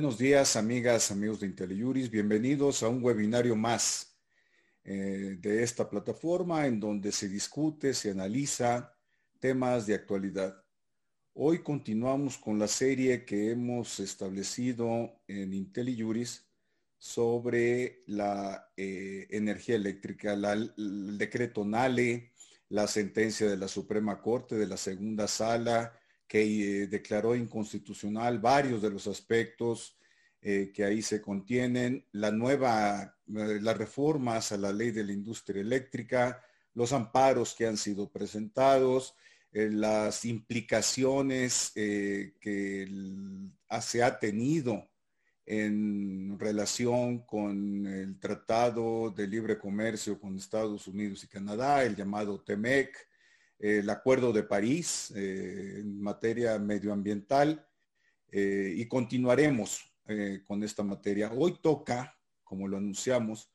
Buenos días, amigas, amigos de IntelliJuris. Bienvenidos a un webinario más eh, de esta plataforma en donde se discute, se analiza temas de actualidad. Hoy continuamos con la serie que hemos establecido en IntelliJuris sobre la eh, energía eléctrica, el decreto NALE, la sentencia de la Suprema Corte de la segunda sala que eh, declaró inconstitucional varios de los aspectos eh, que ahí se contienen, la nueva, eh, las reformas a la ley de la industria eléctrica, los amparos que han sido presentados, las implicaciones que se ha tenido en relación con el Tratado de Libre Comercio con Estados Unidos y Canadá, el llamado TEMEC, el Acuerdo de París eh, en materia medioambiental eh, y continuaremos eh, con esta materia. Hoy toca, como lo anunciamos,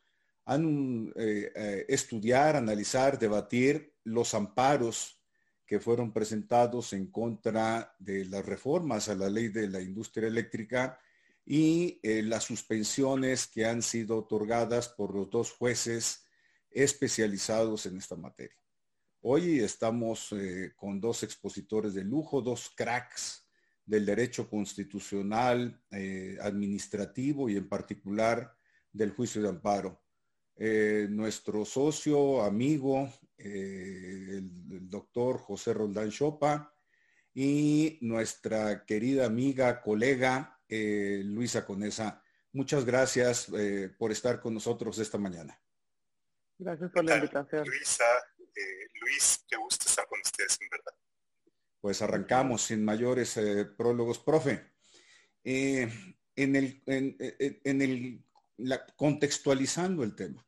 estudiar, analizar, debatir los amparos que fueron presentados en contra de las reformas a la ley de la industria eléctrica y las suspensiones que han sido otorgadas por los dos jueces especializados en esta materia. Hoy estamos eh, con dos expositores de lujo, dos cracks del derecho constitucional, eh, administrativo y en particular del juicio de amparo. Eh, nuestro socio, amigo, el, el, doctor José Roldán Chopa y nuestra querida amiga, colega, Luisa Conesa. Muchas gracias por estar con nosotros esta mañana. Gracias por la invitación. Luisa, eh, Luis, qué gusto estar con ustedes, en verdad. Pues arrancamos sin mayores eh, prólogos. Profe, eh, en el, en, el contextualizando el tema,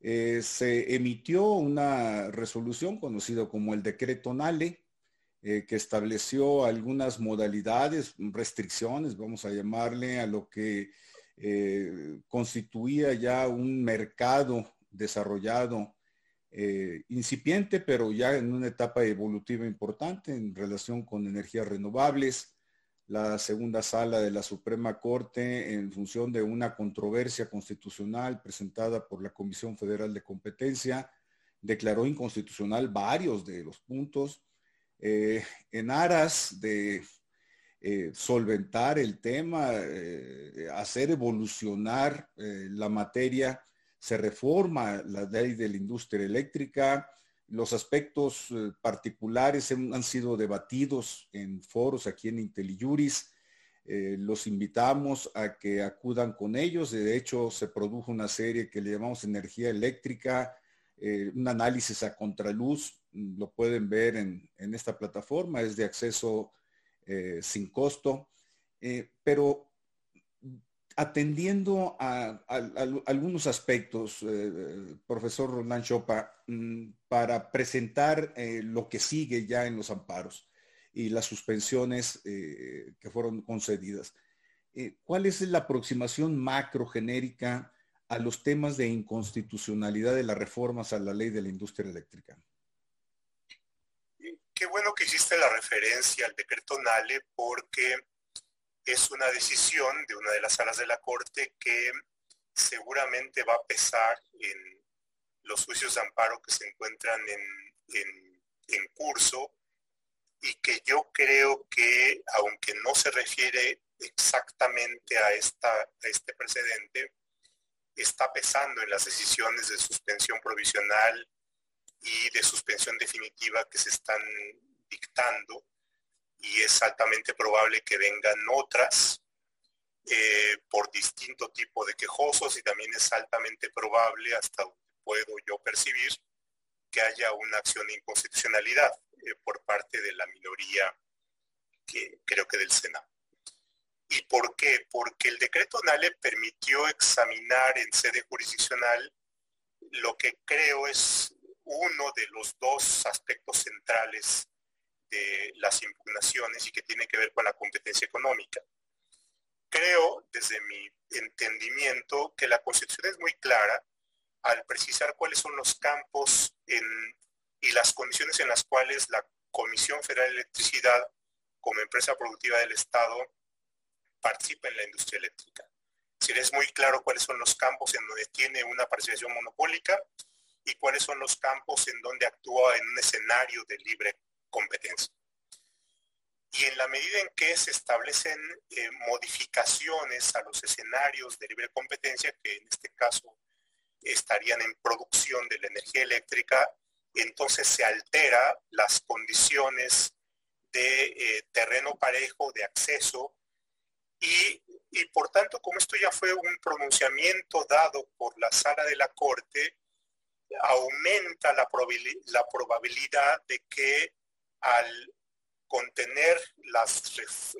se emitió una resolución conocida como el decreto NALE, que estableció algunas modalidades, restricciones, vamos a llamarle, a lo que constituía ya un mercado desarrollado eh, incipiente, pero ya en una etapa evolutiva importante en relación con energías renovables. La segunda sala de la Suprema Corte, en función de una controversia constitucional presentada por la Comisión Federal de Competencia, declaró inconstitucional varios de los puntos. Eh, en aras de eh, solventar el tema, hacer evolucionar la materia, se reforma la ley de la industria eléctrica, los aspectos eh, particulares han, sido debatidos en foros aquí en IntelliJuris. Eh, los invitamos a que acudan con ellos. De hecho, se produjo una serie que le llamamos Energía Eléctrica, eh, un análisis a contraluz. Lo pueden ver en, en esta plataforma, es de acceso sin costo. pero atendiendo a, algunos aspectos, eh, profesor Roland Chopa, mm, para presentar eh, lo que sigue ya en los amparos y las suspensiones eh, que fueron concedidas. ¿Cuál es la aproximación macro genérica a los temas de inconstitucionalidad de las reformas a la ley de la industria eléctrica? Qué bueno que hiciste la referencia al decreto NALE porque es una decisión de una de las salas de la Corte que seguramente va a pesar en los juicios de amparo que se encuentran en, curso y que yo creo que, aunque no se refiere exactamente a, esta, a este precedente, está pesando en las decisiones de suspensión provisional y de suspensión definitiva que se están dictando y es altamente probable que vengan otras eh, por distinto tipo de quejosos y también es altamente probable, hasta puedo yo percibir, que haya una acción de inconstitucionalidad eh, por parte de la minoría, que creo que del Senado. ¿Y por qué? Porque el decreto NALE permitió examinar en sede jurisdiccional lo que creo es uno de los dos aspectos centrales las impugnaciones y que tiene que ver con la competencia económica. Creo, desde mi entendimiento, que la Constitución es muy clara al precisar cuáles son los campos y las condiciones en las cuales la Comisión Federal de Electricidad, como empresa productiva del Estado, participa en la industria eléctrica. Si es muy claro cuáles son los campos en donde tiene una participación monopólica y cuáles son los campos en donde actúa en un escenario de libre competencia. Y en la medida en que se establecen eh, modificaciones a los escenarios de libre competencia, que en este caso estarían en producción de la energía eléctrica, entonces se altera las condiciones de eh, terreno parejo, de acceso, y, por tanto, como esto ya fue un pronunciamiento dado por la sala de la Corte, aumenta la, la probabilidad de que al contener las,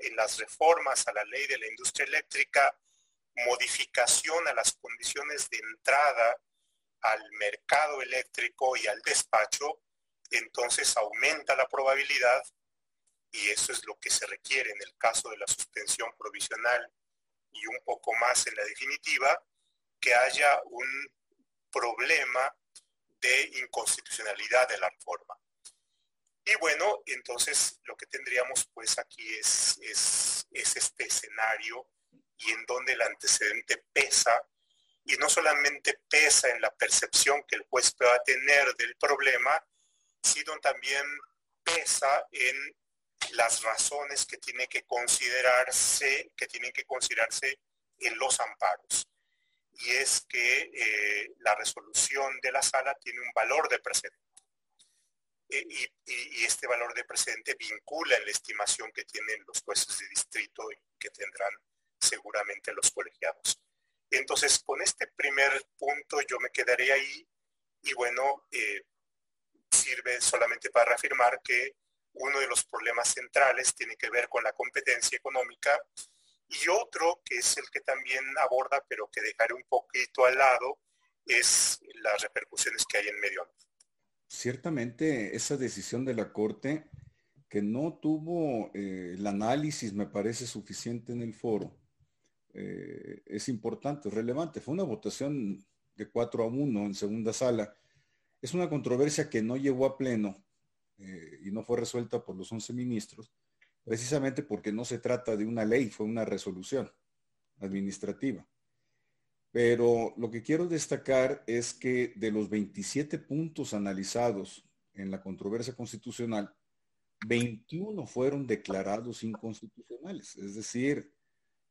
en las reformas a la ley de la industria eléctrica modificación a las condiciones de entrada al mercado eléctrico y al despacho, entonces aumenta la probabilidad, y eso es lo que se requiere en el caso de la suspensión provisional y un poco más en la definitiva, que haya un problema de inconstitucionalidad de la reforma. Y bueno, entonces lo que tendríamos pues aquí es, es, es este escenario y en donde el antecedente pesa, y no solamente pesa en la percepción que el juez pueda tener del problema, sino también pesa en las razones que tiene que considerarse, que tienen que considerarse en los amparos. Y es que eh, la resolución de la sala tiene un valor de precedente. Eh, y, este valor de precedente vincula en la estimación que tienen los jueces de distrito y que tendrán seguramente los colegiados. Entonces, con este primer punto yo me quedaré ahí y bueno, eh, sirve solamente para reafirmar que uno de los problemas centrales tiene que ver con la competencia económica y otro, que es el que también aborda, pero que dejaré un poquito al lado, es las repercusiones que hay en medio ambiente. Ciertamente, esa decisión de la Corte que no tuvo eh, el análisis, me parece suficiente en el foro, eh, es importante, es relevante. Fue una votación de 4 a 1 en segunda sala. Es una controversia que no llegó a pleno eh, y no fue resuelta por los 11 ministros, precisamente porque no se trata de una ley, fue una resolución administrativa. Pero lo que quiero destacar es que de los 27 puntos analizados en la controversia constitucional, 21 fueron declarados inconstitucionales. Es decir,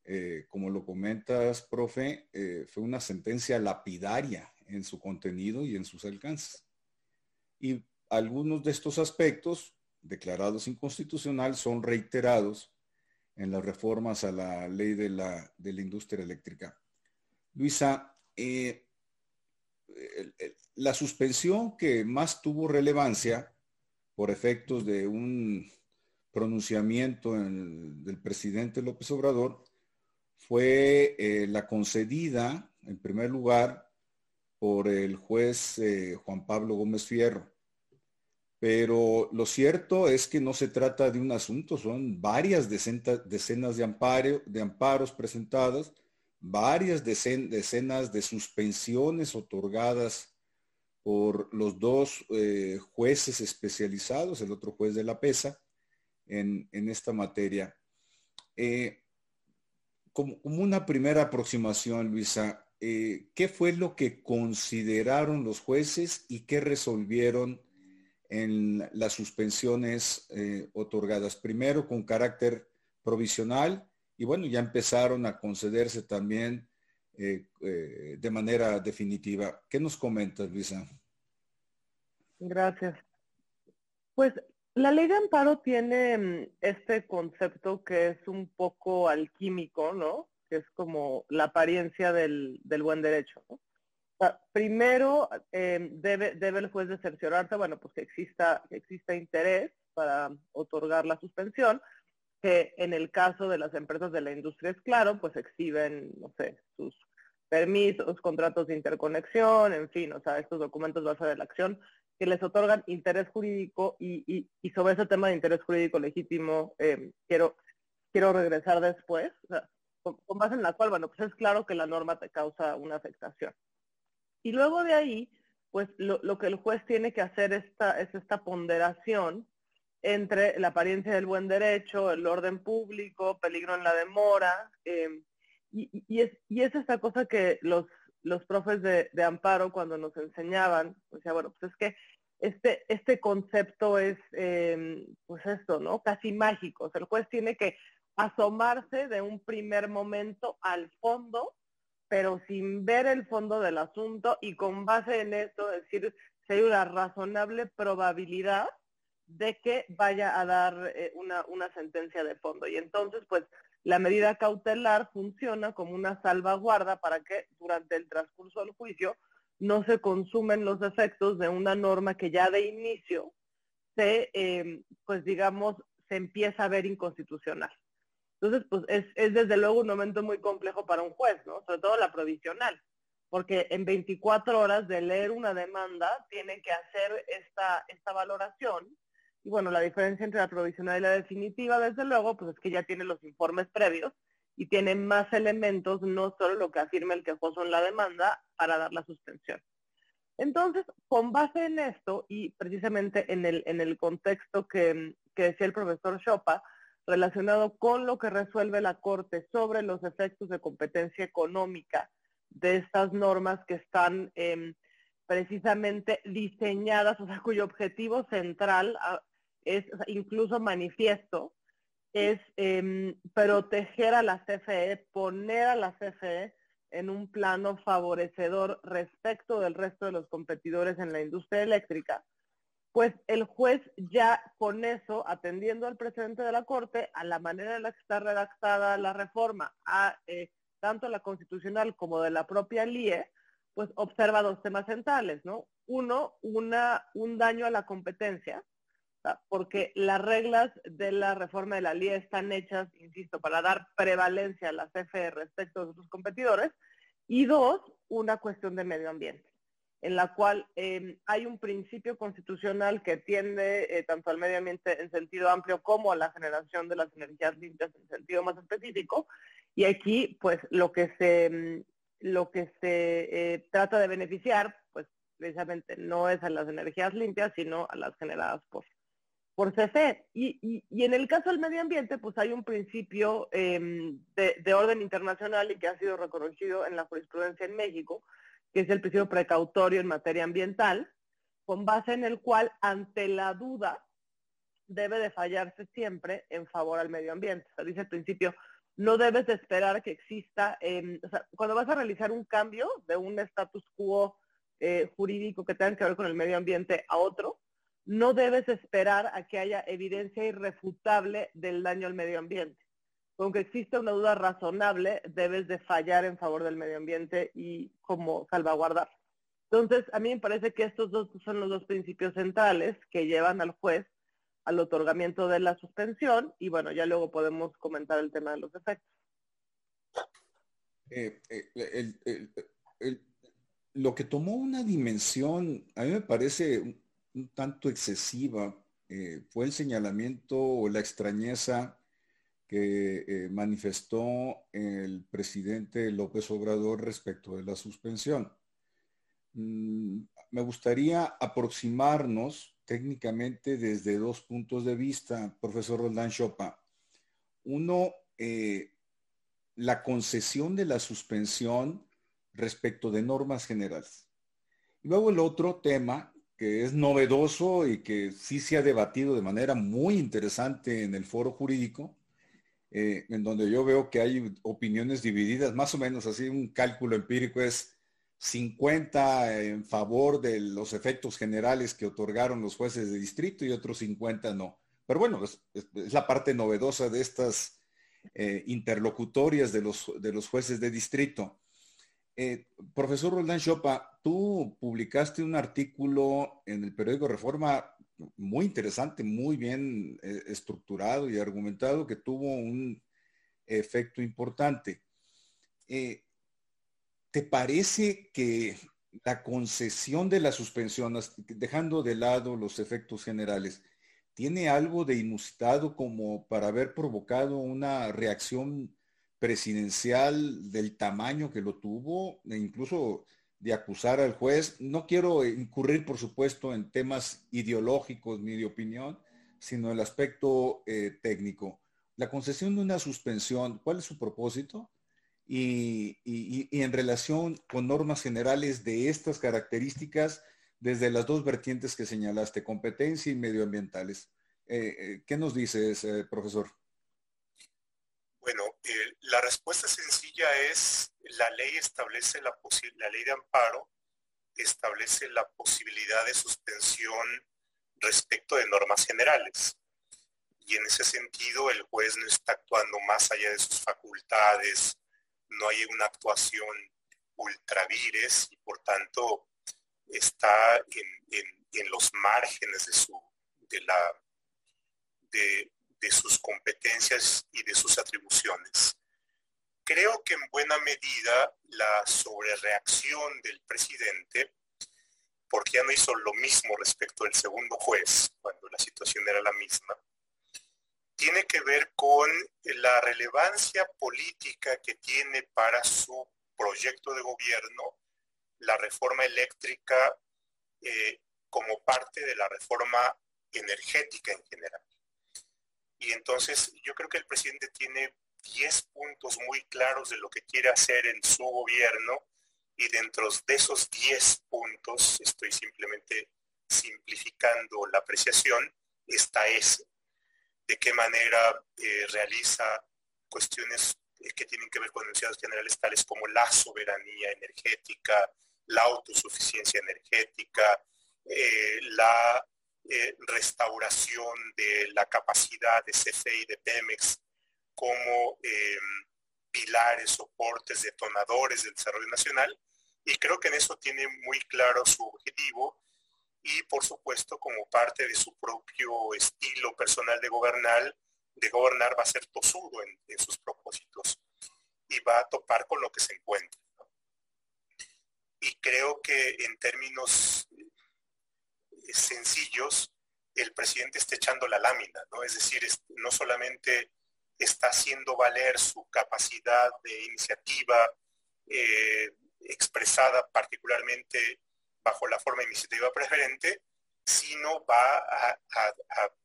eh, como lo comentas, profe, eh, fue una sentencia lapidaria en su contenido y en sus alcances. Y algunos de estos aspectos declarados inconstitucional son reiterados en las reformas a la ley de la, industria eléctrica. Luisa, eh, la suspensión que más tuvo relevancia por efectos de un pronunciamiento del presidente López Obrador fue eh, la concedida, en primer lugar, por el juez eh, Juan Pablo Gómez Fierro. Pero lo cierto es que no se trata de un asunto, son varias decenas de, amparo, de amparos presentadas, varias decenas de suspensiones otorgadas por los dos eh, jueces especializados, el otro juez de la PESA, en, esta materia como, una primera aproximación, Luisa, eh, ¿qué fue lo que consideraron los jueces y qué resolvieron en las suspensiones eh, otorgadas? Primero con carácter provisional y bueno, ya empezaron a concederse también eh, de manera definitiva. ¿Qué nos comentas, Luisa? Gracias. Pues la ley de amparo tiene mm, este concepto que es un poco alquímico, ¿no? Que es como la apariencia del, buen derecho. primero eh, debe, debe el juez de cerciorarse, bueno, pues que exista, que exista interés para otorgar la suspensión, que en el caso de las empresas de la industria es claro, pues exhiben, no sé, sus permisos, contratos de interconexión, en fin, o sea, estos documentos base de la acción que les otorgan interés jurídico y, sobre ese tema de interés jurídico legítimo eh, quiero, quiero regresar después, con, base en la cual, bueno, pues es claro que la norma te causa una afectación. Y luego de ahí, pues lo, que el juez tiene que hacer esta, es esta ponderación entre la apariencia del buen derecho, el orden público, peligro en la demora, em, y, es, y es esta cosa que los, los profes de, amparo cuando nos enseñaban, sea, bueno, pues es que este, este concepto es, em, pues esto, ¿no? Casi mágico. El juez tiene que asomarse de un primer momento al fondo, pero sin ver el fondo del asunto y con base en esto decir si hay una razonable probabilidad de que vaya a dar eh, una, una sentencia de fondo. Y entonces, pues, la medida cautelar funciona como una salvaguarda para que durante el transcurso del juicio no se consumen los efectos de una norma que ya de inicio se, em, pues digamos, se empieza a ver inconstitucional. Entonces, pues es, es, desde luego un momento muy complejo para un juez, ¿no? Sobre todo la provisional, porque en 24 horas de leer una demanda tiene que hacer esta, esta valoración. Y bueno, la diferencia entre la provisional y la definitiva, desde luego, pues es que ya tiene los informes previos y tiene más elementos, no solo lo que afirma el quejoso en la demanda, para dar la suspensión. Entonces, con base en esto y precisamente en el, en el contexto que, que decía el profesor Chopa, relacionado con lo que resuelve la Corte sobre los efectos de competencia económica de estas normas que están em, precisamente diseñadas, o sea, cuyo objetivo central es incluso manifiesto, es em, proteger a la CFE, poner a la CFE en un plano favorecedor respecto del resto de los competidores en la industria eléctrica, pues el juez ya con eso, atendiendo al presidente de la Corte, a la manera en la que está redactada la reforma, a eh, tanto la constitucional como de la propia LIE, pues observa dos temas centrales, ¿no? Uno, una, un daño a la competencia, porque las reglas de la reforma de la LIE están hechas, insisto, para dar prevalencia a la CFE respecto de sus competidores, y dos, una cuestión de medio ambiente en la cual em, hay un principio constitucional que tiende eh, tanto al medio ambiente en sentido amplio como a la generación de las energías limpias en sentido más específico. Y aquí, pues, lo que se, em, lo que se eh, trata de beneficiar, pues, precisamente no es a las energías limpias, sino a las generadas por, por CFE. Y, y, en el caso del medio ambiente, pues hay un principio em, de, de orden internacional y que ha sido reconocido en la jurisprudencia en México, que es el principio precautorio en materia ambiental, con base en el cual ante la duda debe de fallarse siempre en favor al medio ambiente. O sea, dice el principio, no debes de esperar que exista, o sea, cuando vas a realizar un cambio de un status quo eh, jurídico que tenga que ver con el medio ambiente a otro, no debes esperar a que haya evidencia irrefutable del daño al medio ambiente aunque existe una duda razonable, debes de fallar en favor del medio ambiente y como salvaguardar. Entonces, a mí me parece que estos dos son los dos principios centrales que llevan al juez al otorgamiento de la suspensión y bueno, ya luego podemos comentar el tema de los efectos. Eh, eh, lo que tomó una dimensión, a mí me parece un, tanto excesiva, eh, fue el señalamiento o la extrañeza que eh, manifestó el presidente López Obrador respecto de la suspensión. Mm, me gustaría aproximarnos técnicamente desde dos puntos de vista, profesor Roldán Chopa. Uno, eh, la concesión de la suspensión respecto de normas generales. Y luego el otro tema que es novedoso y que sí se ha debatido de manera muy interesante en el foro jurídico, eh, en donde yo veo que hay opiniones divididas, más o menos así, un cálculo empírico es 50 en favor de los efectos generales que otorgaron los jueces de distrito y otros 50 no. Pero bueno, es, la parte novedosa de estas eh, interlocutorias de los, de los jueces de distrito. Eh, profesor Roldán Chopa, tú publicaste un artículo en el periódico Reforma muy interesante, muy bien eh, estructurado y argumentado que tuvo un efecto importante. Eh, ¿Te parece que la concesión de la suspensión, dejando de lado los efectos generales, tiene algo de inusitado como para haber provocado una reacción presidencial del tamaño que lo tuvo, e incluso de acusar al juez. No quiero incurrir, por supuesto, en temas ideológicos ni de opinión, sino el aspecto eh, técnico. La concesión de una suspensión, ¿cuál es su propósito? Y, en relación con normas generales de estas características desde las dos vertientes que señalaste, competencia y medioambientales. Eh, eh, ¿Qué nos dices, profesor? Bueno, la respuesta sencilla es la ley establece la, la ley de amparo establece la posibilidad de suspensión respecto de normas generales. Y en ese sentido el juez no está actuando más allá de sus facultades, no hay una actuación ultravires y por tanto está en, los márgenes de, su, de, la, de, de sus competencias y de sus atribuciones. Creo que en buena medida la sobrereacción del presidente porque ya no hizo lo mismo respecto del segundo juez, cuando la situación era la misma, tiene que ver con la relevancia política que tiene para su proyecto de gobierno la reforma eléctrica eh, como parte de la reforma energética en general. Y entonces yo creo que el presidente tiene 10 puntos muy claros de lo que quiere hacer en su gobierno y dentro de esos 10 puntos, estoy simplemente simplificando la apreciación, está ese. De qué manera eh, realiza cuestiones eh, que tienen que ver con enunciados generales tales como la soberanía energética, la autosuficiencia energética, eh, la restauración de la capacidad de CFE y de Pemex como pilares, soportes, detonadores del desarrollo nacional. Y creo que en eso tiene muy claro su objetivo y por supuesto como parte de su propio estilo personal de gobernar, de gobernar va a ser tosudo en, sus propósitos y va a topar con lo que se encuentra. Y creo que en términos sencillos, el presidente está echando la lámina, ¿no? Es decir, no solamente está haciendo valer su capacidad de iniciativa eh, expresada particularmente bajo la forma iniciativa preferente, sino va a,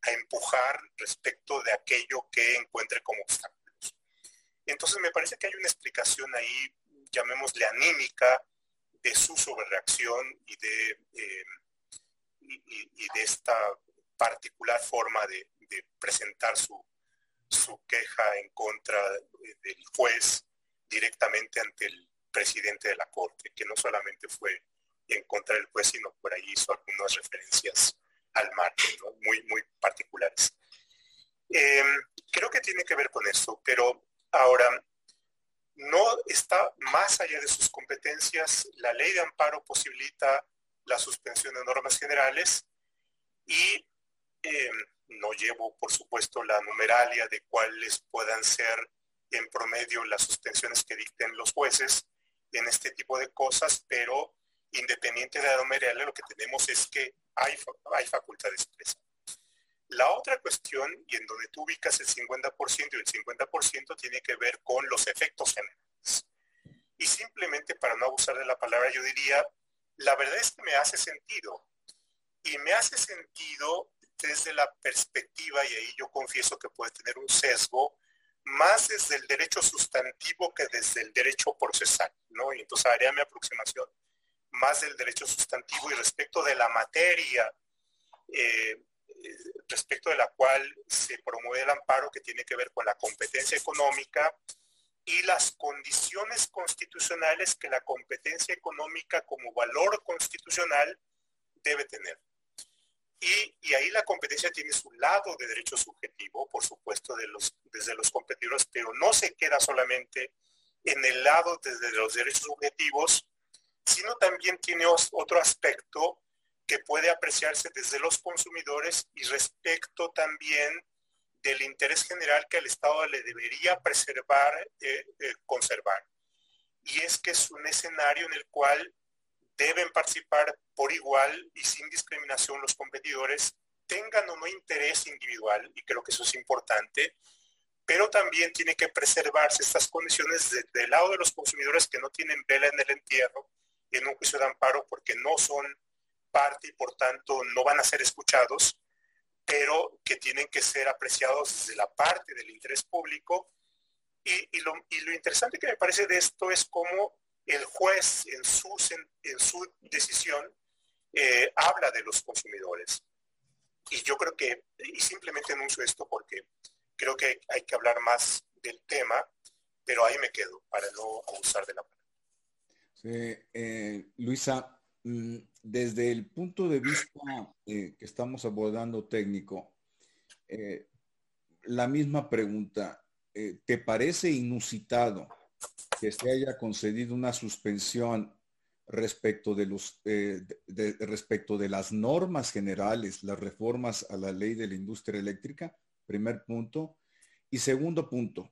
empujar respecto de aquello que encuentre como obstáculos. Entonces me parece que hay una explicación ahí, llamémosle anímica, de su sobrereacción y de, eh, y, de esta particular forma de presentar su, su queja en contra del juez directamente ante el presidente de la Corte, que no solamente fue en contra del juez, sino por ahí hizo algunas referencias al margen, muy, muy particulares. Em, creo que tiene que ver con eso, pero ahora no está más allá de sus competencias. La ley de amparo posibilita la suspensión de normas generales y em, no llevo, por supuesto, la numeralia de cuáles puedan ser en promedio las suspensiones que dicten los jueces en este tipo de cosas, pero independiente de la numeralia, lo que tenemos es que hay, hay facultad expresa. La otra cuestión, y en donde tú ubicas el 50% y el 50%, tiene que ver con los efectos generales. Y simplemente para no abusar de la palabra, yo diría, la verdad es que me hace sentido. Y me hace sentido desde la perspectiva, y ahí yo confieso que puede tener un sesgo, más desde el derecho sustantivo que desde el derecho procesal, ¿no? Y entonces haría mi aproximación más del derecho sustantivo y respecto de la materia, eh, respecto de la cual se promueve el amparo que tiene que ver con la competencia económica y las condiciones constitucionales que la competencia económica como valor constitucional debe tener. Y, ahí la competencia tiene su lado de derecho subjetivo, por supuesto, de los, desde los competidores, pero no se queda solamente en el lado desde los derechos subjetivos, sino también tiene otro aspecto que puede apreciarse desde los consumidores y respecto también del interés general que el Estado le debería preservar, eh, eh, conservar. Y es que es un escenario en el cual deben participar por igual y sin discriminación los competidores, tengan o no interés individual, y creo que eso es importante, pero también tiene que preservarse estas condiciones del lado de los consumidores que no tienen vela en el entierro en un juicio de amparo porque no son parte y por tanto no van a ser escuchados, pero que tienen que ser apreciados desde la parte del interés público. Y, lo, interesante que me parece de esto es cómo el juez en su, en su decisión eh, habla de los consumidores. Y yo creo que, y simplemente anuncio esto porque creo que hay que hablar más del tema, pero ahí me quedo para no abusar de la palabra. Eh, Luisa, desde el punto de vista eh, que estamos abordando técnico, eh, la misma pregunta, ¿te parece inusitado que se haya concedido una suspensión respecto de, los, respecto de las normas generales, las reformas a la ley de la industria eléctrica? Primer punto. Y segundo punto,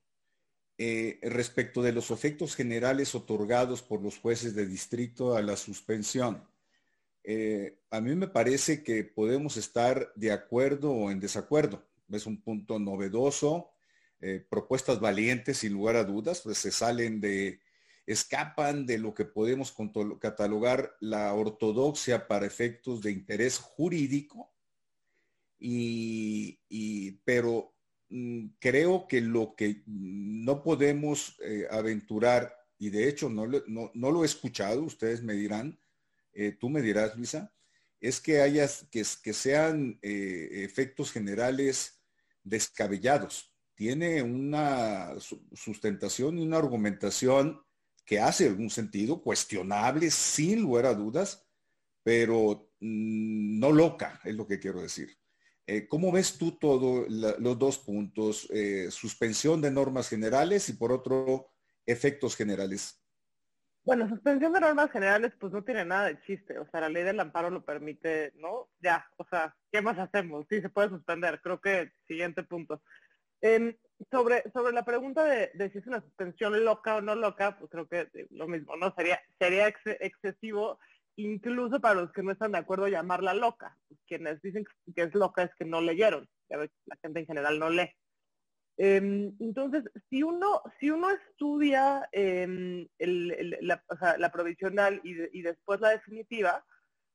eh, respecto de los efectos generales otorgados por los jueces de distrito a la suspensión. Eh, a mí me parece que podemos estar de acuerdo o en desacuerdo. Es un punto novedoso, eh, propuestas valientes sin lugar a dudas, pues se salen de, escapan de lo que podemos catalogar la ortodoxia para efectos de interés jurídico, y, y pero creo que lo que no podemos eh, aventurar, y de hecho no, lo he escuchado, ustedes me dirán, eh, tú me dirás, Luisa, es que hayas, que, que sean eh, efectos generales descabellados. Tiene una sustentación y una argumentación que hace algún sentido, cuestionable, sin lugar a dudas, pero mm, no loca, es lo que quiero decir. Eh, ¿Cómo ves tú todos los dos puntos? Eh, suspensión de normas generales y por otro, efectos generales. Bueno, suspensión de normas generales pues no tiene nada de chiste. O sea, la ley del amparo lo permite, ¿no? Ya, o sea, ¿qué más hacemos? Sí, se puede suspender. Creo que siguiente punto. sobre, sobre la pregunta de, si es una suspensión loca o no loca, pues creo que lo mismo, ¿no? Sería, sería excesivo incluso para los que no están de acuerdo llamarla loca. Quienes dicen que es loca es que no leyeron. la gente en general no lee. Em, entonces, si uno, si uno estudia em, la, provisional y, después la definitiva,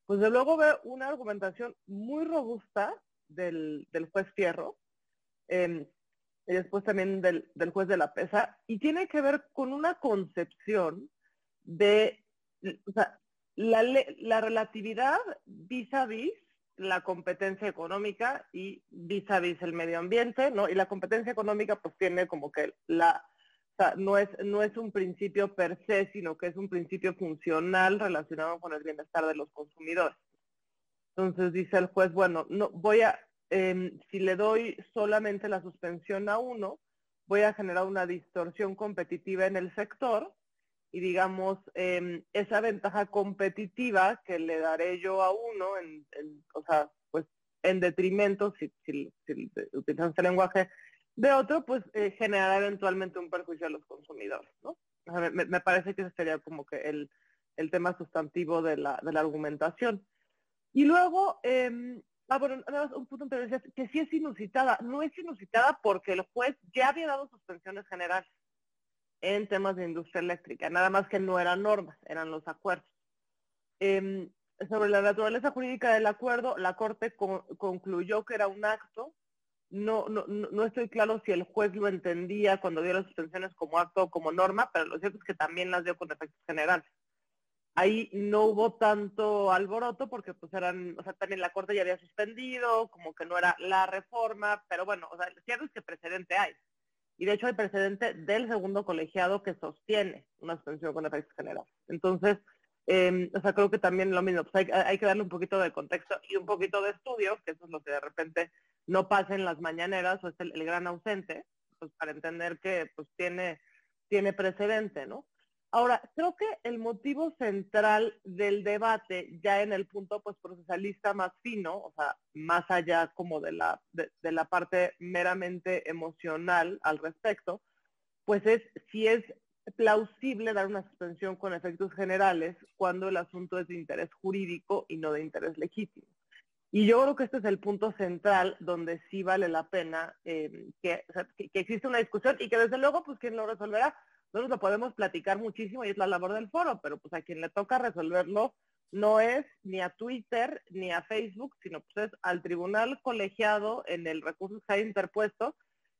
pues de luego ve una argumentación muy robusta del, juez Fierro em, y después también del, del, juez de la pesa, y tiene que ver con una concepción de, o sea, la, relatividad vis a vis la competencia económica y vis a vis el medio ambiente, ¿no? Y la competencia económica pues tiene como que la, no es, no es un principio per se, sino que es un principio funcional relacionado con el bienestar de los consumidores. Entonces dice el juez, bueno, no voy a, em, si le doy solamente la suspensión a uno, voy a generar una distorsión competitiva en el sector y digamos, em, esa ventaja competitiva que le daré yo a uno, en, o sea, pues en detrimento, si, si, utilizamos el lenguaje de otro, pues eh, generará eventualmente un perjuicio a los consumidores, ¿no? me, parece que ese sería como que el, el tema sustantivo de la, de la argumentación. Y luego, eh, ah, bueno, un punto interesante, que sí es inusitada. No es inusitada porque el juez ya había dado suspensiones generales en temas de industria eléctrica, nada más que no eran normas, eran los acuerdos. Em, sobre la naturaleza jurídica del acuerdo, la Corte concluyó que era un acto. No, no, no estoy claro si el juez lo entendía cuando dio las suspensiones como acto o como norma, pero lo cierto es que también las dio con efectos generales. Ahí no hubo tanto alboroto porque pues eran, o sea, también la Corte ya había suspendido, como que no era la reforma, pero bueno, o sea, lo cierto es que precedente hay. Y de hecho hay precedente del segundo colegiado que sostiene una suspensión con efectos generales. Entonces, em, o sea, creo que también lo mismo, pues hay, que darle un poquito de contexto y un poquito de estudio, que eso es lo que de repente no pasa en las mañaneras o es el, el gran ausente, pues para entender que pues tiene, tiene precedente, ¿no? Ahora, creo que el motivo central del debate, ya en el punto pues procesalista más fino, o sea, más allá como de la, de, la parte meramente emocional al respecto, pues es si es plausible dar una suspensión con efectos generales cuando el asunto es de interés jurídico y no de interés legítimo. Y yo creo que este es el punto central donde sí vale la pena eh, que, que, que existe una discusión y que desde luego, pues quien lo resolverá nosotros lo podemos platicar muchísimo y es la labor del foro, pero pues a quien le toca resolverlo no es ni a Twitter ni a Facebook, sino pues es al tribunal colegiado en el recurso que ha interpuesto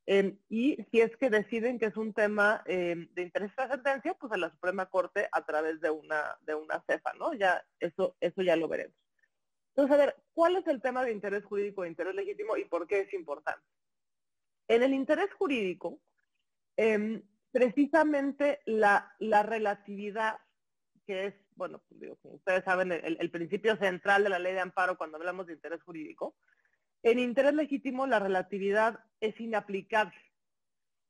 em, y si es que deciden que es un tema em, de interés de sentencia, pues a la Suprema Corte a través de una, de una cefa, ¿no? Ya, eso, eso ya lo veremos. Entonces, a ver, ¿cuál es el tema de interés jurídico, de interés legítimo y por qué es importante? En el interés jurídico, em, precisamente la, la relatividad que es, bueno, pues como ustedes saben, el, principio central de la ley de amparo cuando hablamos de interés jurídico. En interés legítimo la relatividad es inaplicable,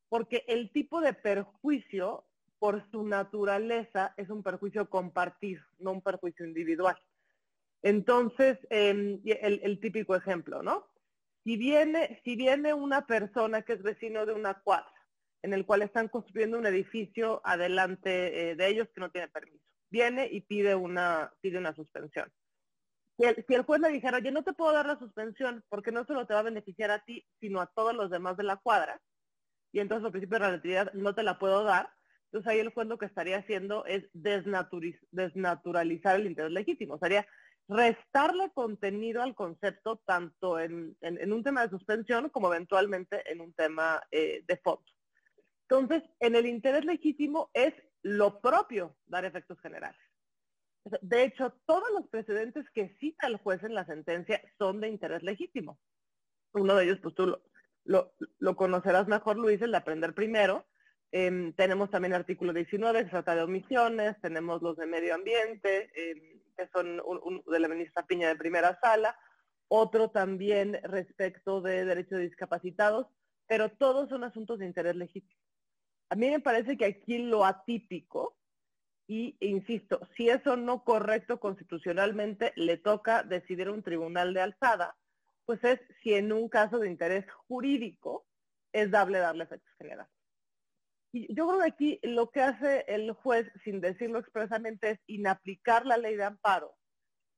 porque el tipo de perjuicio, por su naturaleza, es un perjuicio compartido, no un perjuicio individual. Entonces, em, el, típico ejemplo, ¿no? Si viene, si viene una persona que es vecino de una cuadra, en el cual están construyendo un edificio adelante eh, de ellos que no tiene permiso viene y pide una, pide una suspensión. Si el, juez le dijera, oye, no te puedo dar la suspensión porque no solo te va a beneficiar a ti, sino a todos los demás de la cuadra, y entonces el principio de relatividad no te la puedo dar, entonces ahí el juez lo que estaría haciendo es desnaturalizar el interés legítimo, sería restarle contenido al concepto tanto en, un tema de suspensión como eventualmente en un tema eh, de fondo. Entonces, en el interés legítimo es lo propio dar efectos generales. De hecho, todos los precedentes que cita el juez en la sentencia son de interés legítimo. Uno de ellos, pues tú lo, conocerás mejor, Luis, el de aprender primero. Em, tenemos también artículo 19, que trata de omisiones, tenemos los de medio ambiente, em, que son de la ministra Piña de primera sala, otro también respecto de derechos de discapacitados, pero todos son asuntos de interés legítimo. A mí me parece que aquí lo atípico, y insisto, si eso no correcto constitucionalmente le toca decidir un tribunal de alzada, pues es si en un caso de interés jurídico es dable darle efectos generales. Y yo creo que aquí lo que hace el juez, sin decirlo expresamente, es inaplicar la ley de amparo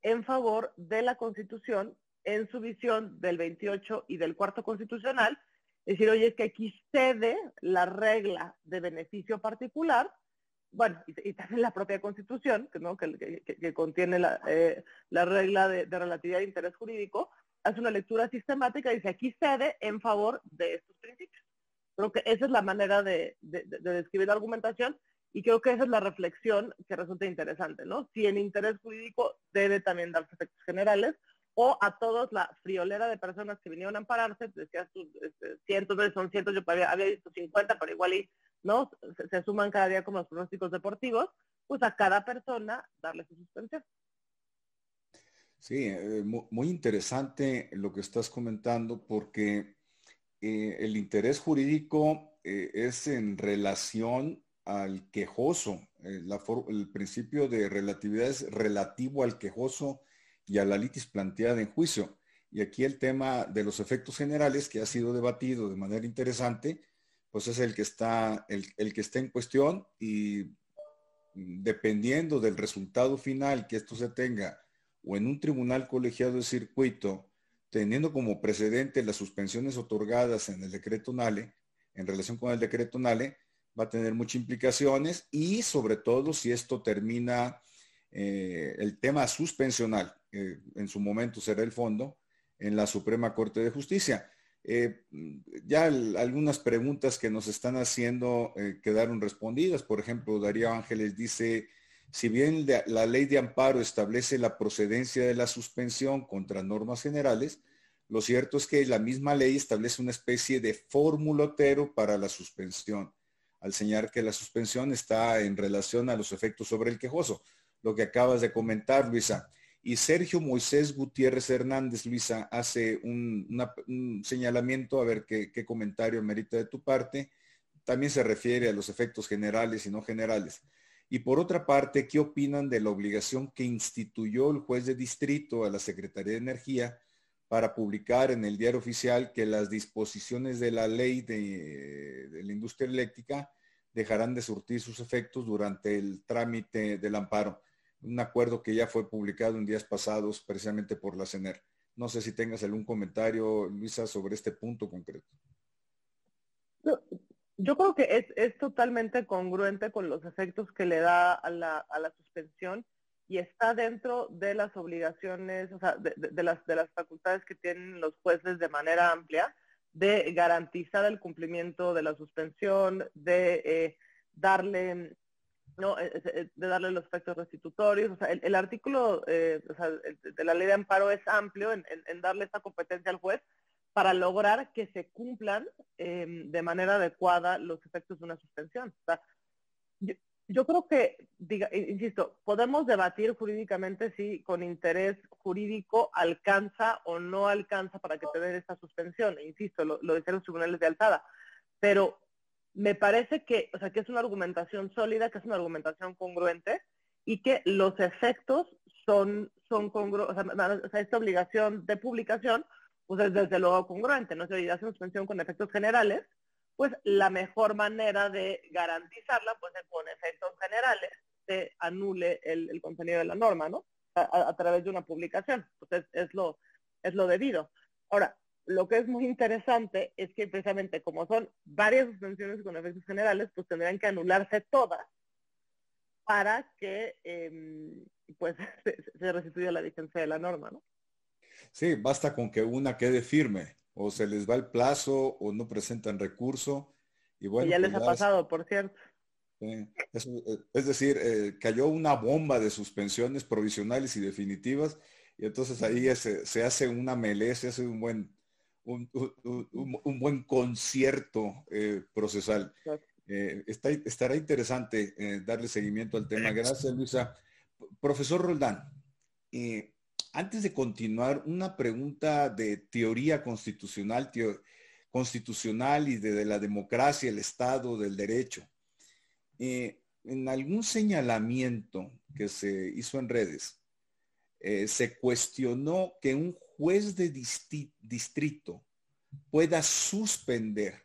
en favor de la Constitución en su visión del 28 y del cuarto constitucional, decir, oye, es que aquí cede la regla de beneficio particular, bueno, y, también la propia Constitución, que, contiene eh, la, regla de, relatividad de interés jurídico, hace una lectura sistemática y dice, aquí cede en favor de estos principios. Creo que esa es la manera de, describir la argumentación y creo que esa es la reflexión que resulta interesante, ¿no? Si en interés jurídico debe también darse efectos generales, o a todos la friolera de personas que vinieron a ampararse, decías tú, este, cientos, son cientos, yo había, había visto 50, pero igual y, ¿no? Se, suman cada día como los pronósticos deportivos, pues a cada persona darle su suspensión. Sí, eh, muy interesante lo que estás comentando porque eh, el interés jurídico eh, es en relación al quejoso. el principio de relatividad es relativo al quejoso y a la litis planteada en juicio. Y aquí el tema de los efectos generales que ha sido debatido de manera interesante, pues es el que está, el, que está en cuestión y dependiendo del resultado final que esto se tenga o en un tribunal colegiado de circuito, teniendo como precedente las suspensiones otorgadas en el decreto NALE, en relación con el decreto NALE, va a tener muchas implicaciones y sobre todo si esto termina eh, el tema suspensional, en su momento será el fondo, en la Suprema Corte de Justicia. Eh, ya algunas preguntas que nos están haciendo eh, quedaron respondidas. Por ejemplo, Darío Ángeles dice, si bien la ley de amparo establece la procedencia de la suspensión contra normas generales, lo cierto es que la misma ley establece una especie de formulotero para la suspensión, al señalar que la suspensión está en relación a los efectos sobre el quejoso. Lo que acabas de comentar, Luisa. Y Sergio Moisés Gutiérrez Hernández, Luisa, hace un, señalamiento, a ver qué, comentario merita de tu parte. También se refiere a los efectos generales y no generales. Y por otra parte, ¿qué opinan de la obligación que instituyó el juez de distrito a la Secretaría de Energía para publicar en el diario oficial que las disposiciones de la ley de, de la industria eléctrica dejarán de surtir sus efectos durante el trámite del amparo? Un acuerdo que ya fue publicado en días pasados precisamente por la CENER. No sé si tengas algún comentario, Luisa, sobre este punto concreto. Yo, creo que es, totalmente congruente con los efectos que le da a la, suspensión y está dentro de las obligaciones, o sea, de, las, de las facultades que tienen los jueces de manera amplia de garantizar el cumplimiento de la suspensión, de eh, darle ¿no? Eh, eh, de darle los efectos restitutorios. O sea, el, artículo de la ley de amparo es amplio en, darle esta competencia al juez para lograr que se cumplan de manera adecuada los efectos de una suspensión. O sea, yo creo que, diga, insisto, podemos debatir jurídicamente si con interés jurídico alcanza o no alcanza para que te den esta suspensión. E insisto, lo, lo decían los tribunales de alzada. Pero me parece que, o sea, que es una argumentación sólida, que es una argumentación congruente y que los efectos son, son congruentes, o, sea, esta obligación de publicación, pues es desde luego congruente, no se una suspensión con efectos generales, pues la mejor manera de garantizarla, pues es con efectos generales, se anule el, contenido de la norma, ¿no? A, través de una publicación. Pues es, lo, es lo debido. Ahora, lo que es muy interesante es que precisamente como son varias suspensiones con efectos generales, pues tendrían que anularse todas para que em, pues se, se restituya la vigencia de la norma, ¿no? Sí, basta con que una quede firme o se les va el plazo o no presentan recurso. Y bueno, ya les pues ha pasado, por cierto. Eh, es, decir, eh, cayó una bomba de suspensiones provisionales y definitivas y entonces ahí se, hace una melé, se hace un buen, un, buen concierto eh, procesal. Está, estará interesante darle seguimiento al tema. Gracias, Luisa. Profesor Roldán, antes de continuar, una pregunta de teoría constitucional, constitucional y de, la democracia, el Estado, del derecho. Eh, en algún señalamiento que se hizo en redes, eh, se cuestionó que un juez de distrito pueda suspender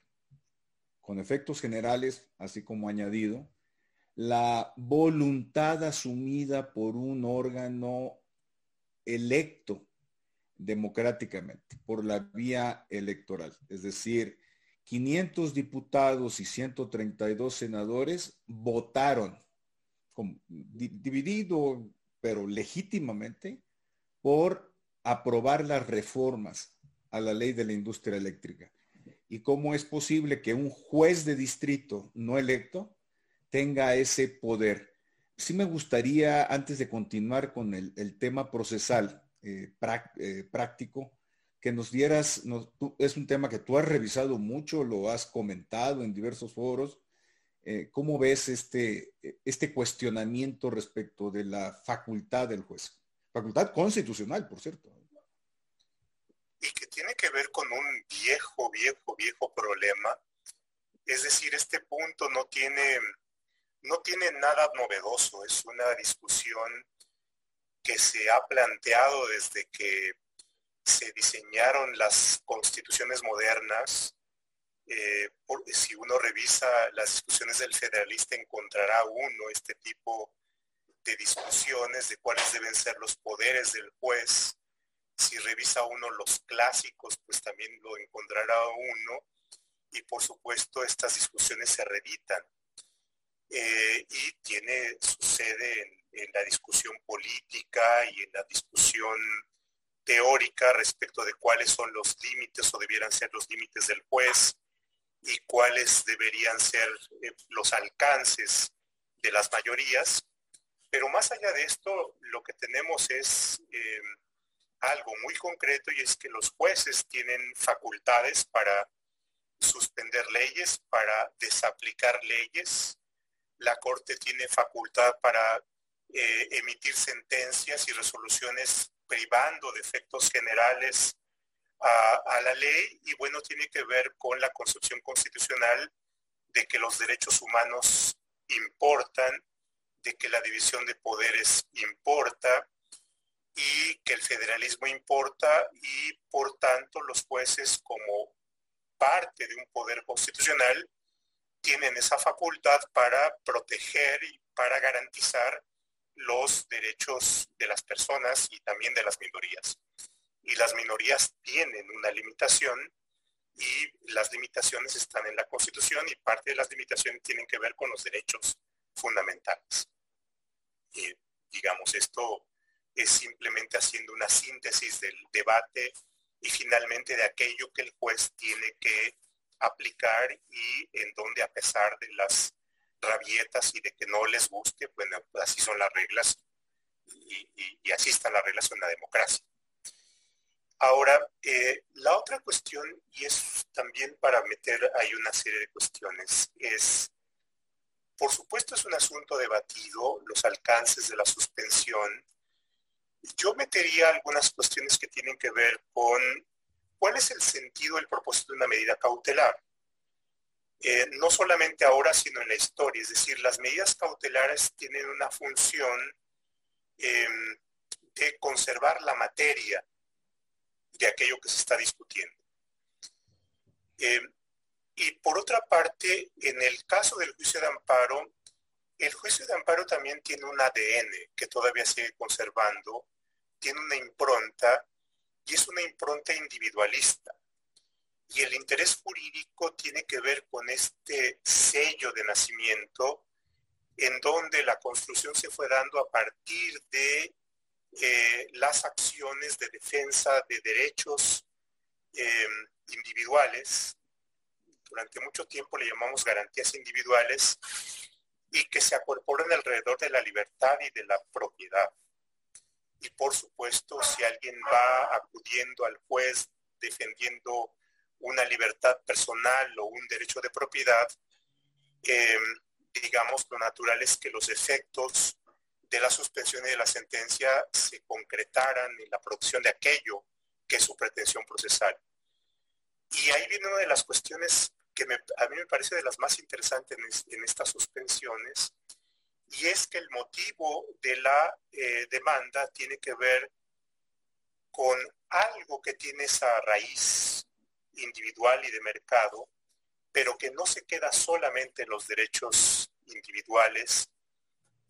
con efectos generales, así como añadido, la voluntad asumida por un órgano electo democráticamente por la vía electoral. Es decir, 500 diputados y 132 senadores votaron dividido, pero legítimamente, por aprobar las reformas a la ley de la industria eléctrica. ¿Y cómo es posible que un juez de distrito no electo tenga ese poder? sí me gustaría, antes de continuar con el, tema procesal eh, eh, práctico, que nos dieras, es un tema que tú has revisado mucho, lo has comentado en diversos foros. Eh, ¿Cómo ves este, este cuestionamiento respecto de la facultad del juez? Facultad constitucional, por cierto. Y que tiene que ver con un viejo, viejo, viejo problema. Es decir, este punto no tiene no tiene nada novedoso, es una discusión que se ha planteado desde que se diseñaron las constituciones modernas. Eh, si uno revisa las discusiones del federalista encontrará uno este tipo de discusiones de cuáles deben ser los poderes del juez. Si revisa uno los clásicos, pues también lo encontrará uno. Y por supuesto estas discusiones se reeditan. Eh, y tiene su sede en, la discusión política y en la discusión teórica respecto de cuáles son los límites o debieran ser los límites del juez y cuáles deberían ser eh, los alcances de las mayorías. Pero más allá de esto, lo que tenemos es eh, algo muy concreto y es que los jueces tienen facultades para suspender leyes, para desaplicar leyes, la Corte tiene facultad para eh, emitir sentencias y resoluciones privando de efectos generales a, la ley. Y bueno, tiene que ver con la concepción constitucional de que los derechos humanos importan, que la división de poderes importa y que el federalismo importa y por tanto los jueces como parte de un poder constitucional tienen esa facultad para proteger y para garantizar los derechos de las personas y también de las minorías. Y las minorías tienen una limitación y las limitaciones están en la Constitución y parte de las limitaciones tienen que ver con los derechos fundamentales. Y, digamos, esto es simplemente haciendo una síntesis del debate y finalmente de aquello que el juez tiene que aplicar y en donde a pesar de las rabietas y de que no les guste, bueno, así son las reglas y, así están las reglas en la democracia. Ahora, eh, la otra cuestión, y es también para meter ahí una serie de cuestiones, es, por supuesto es un asunto debatido, los alcances de la suspensión. Yo metería algunas cuestiones que tienen que ver con cuál es el sentido, el propósito de una medida cautelar. Eh, no solamente ahora, sino en la historia. Es decir, las medidas cautelares tienen una función em, de conservar la materia de aquello que se está discutiendo. Em, y por otra parte, en el caso del juicio de amparo, el juicio de amparo también tiene un ADN que todavía sigue conservando, tiene una impronta y es una impronta individualista. Y el interés jurídico tiene que ver con este sello de nacimiento en donde la construcción se fue dando a partir de eh, las acciones de defensa de derechos em, individuales. Durante mucho tiempo le llamamos garantías individuales y que se acorporan alrededor de la libertad y de la propiedad. Y por supuesto, si alguien va acudiendo al juez defendiendo una libertad personal o un derecho de propiedad, em, digamos, lo natural es que los efectos de la suspensión y de la sentencia se concretaran en la producción de aquello que es su pretensión procesal. Y ahí viene una de las cuestiones que a mí me parece de las más interesantes en, estas suspensiones, y es que el motivo de la eh, demanda tiene que ver con algo que tiene esa raíz individual y de mercado, pero que no se queda solamente en los derechos individuales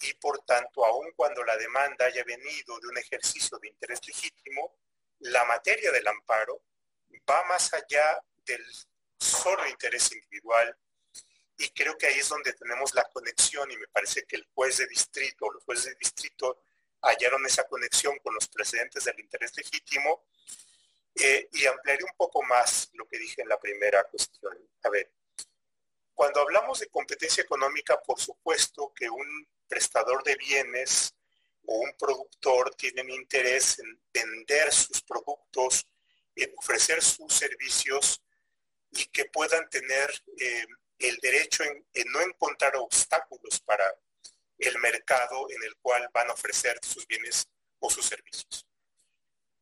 y por tanto, aun cuando la demanda haya venido de un ejercicio de interés legítimo, la materia del amparo va más allá del solo interés individual y creo que ahí es donde tenemos la conexión y me parece que el juez de distrito, los jueces de distrito hallaron esa conexión con los precedentes del interés legítimo eh, y ampliaré un poco más lo que dije en la primera cuestión. A ver, cuando hablamos de competencia económica, por supuesto que un prestador de bienes o un productor tienen interés en vender sus productos, en ofrecer sus servicios y que puedan tener eh, el derecho en, no encontrar obstáculos para el mercado en el cual van a ofrecer sus bienes o sus servicios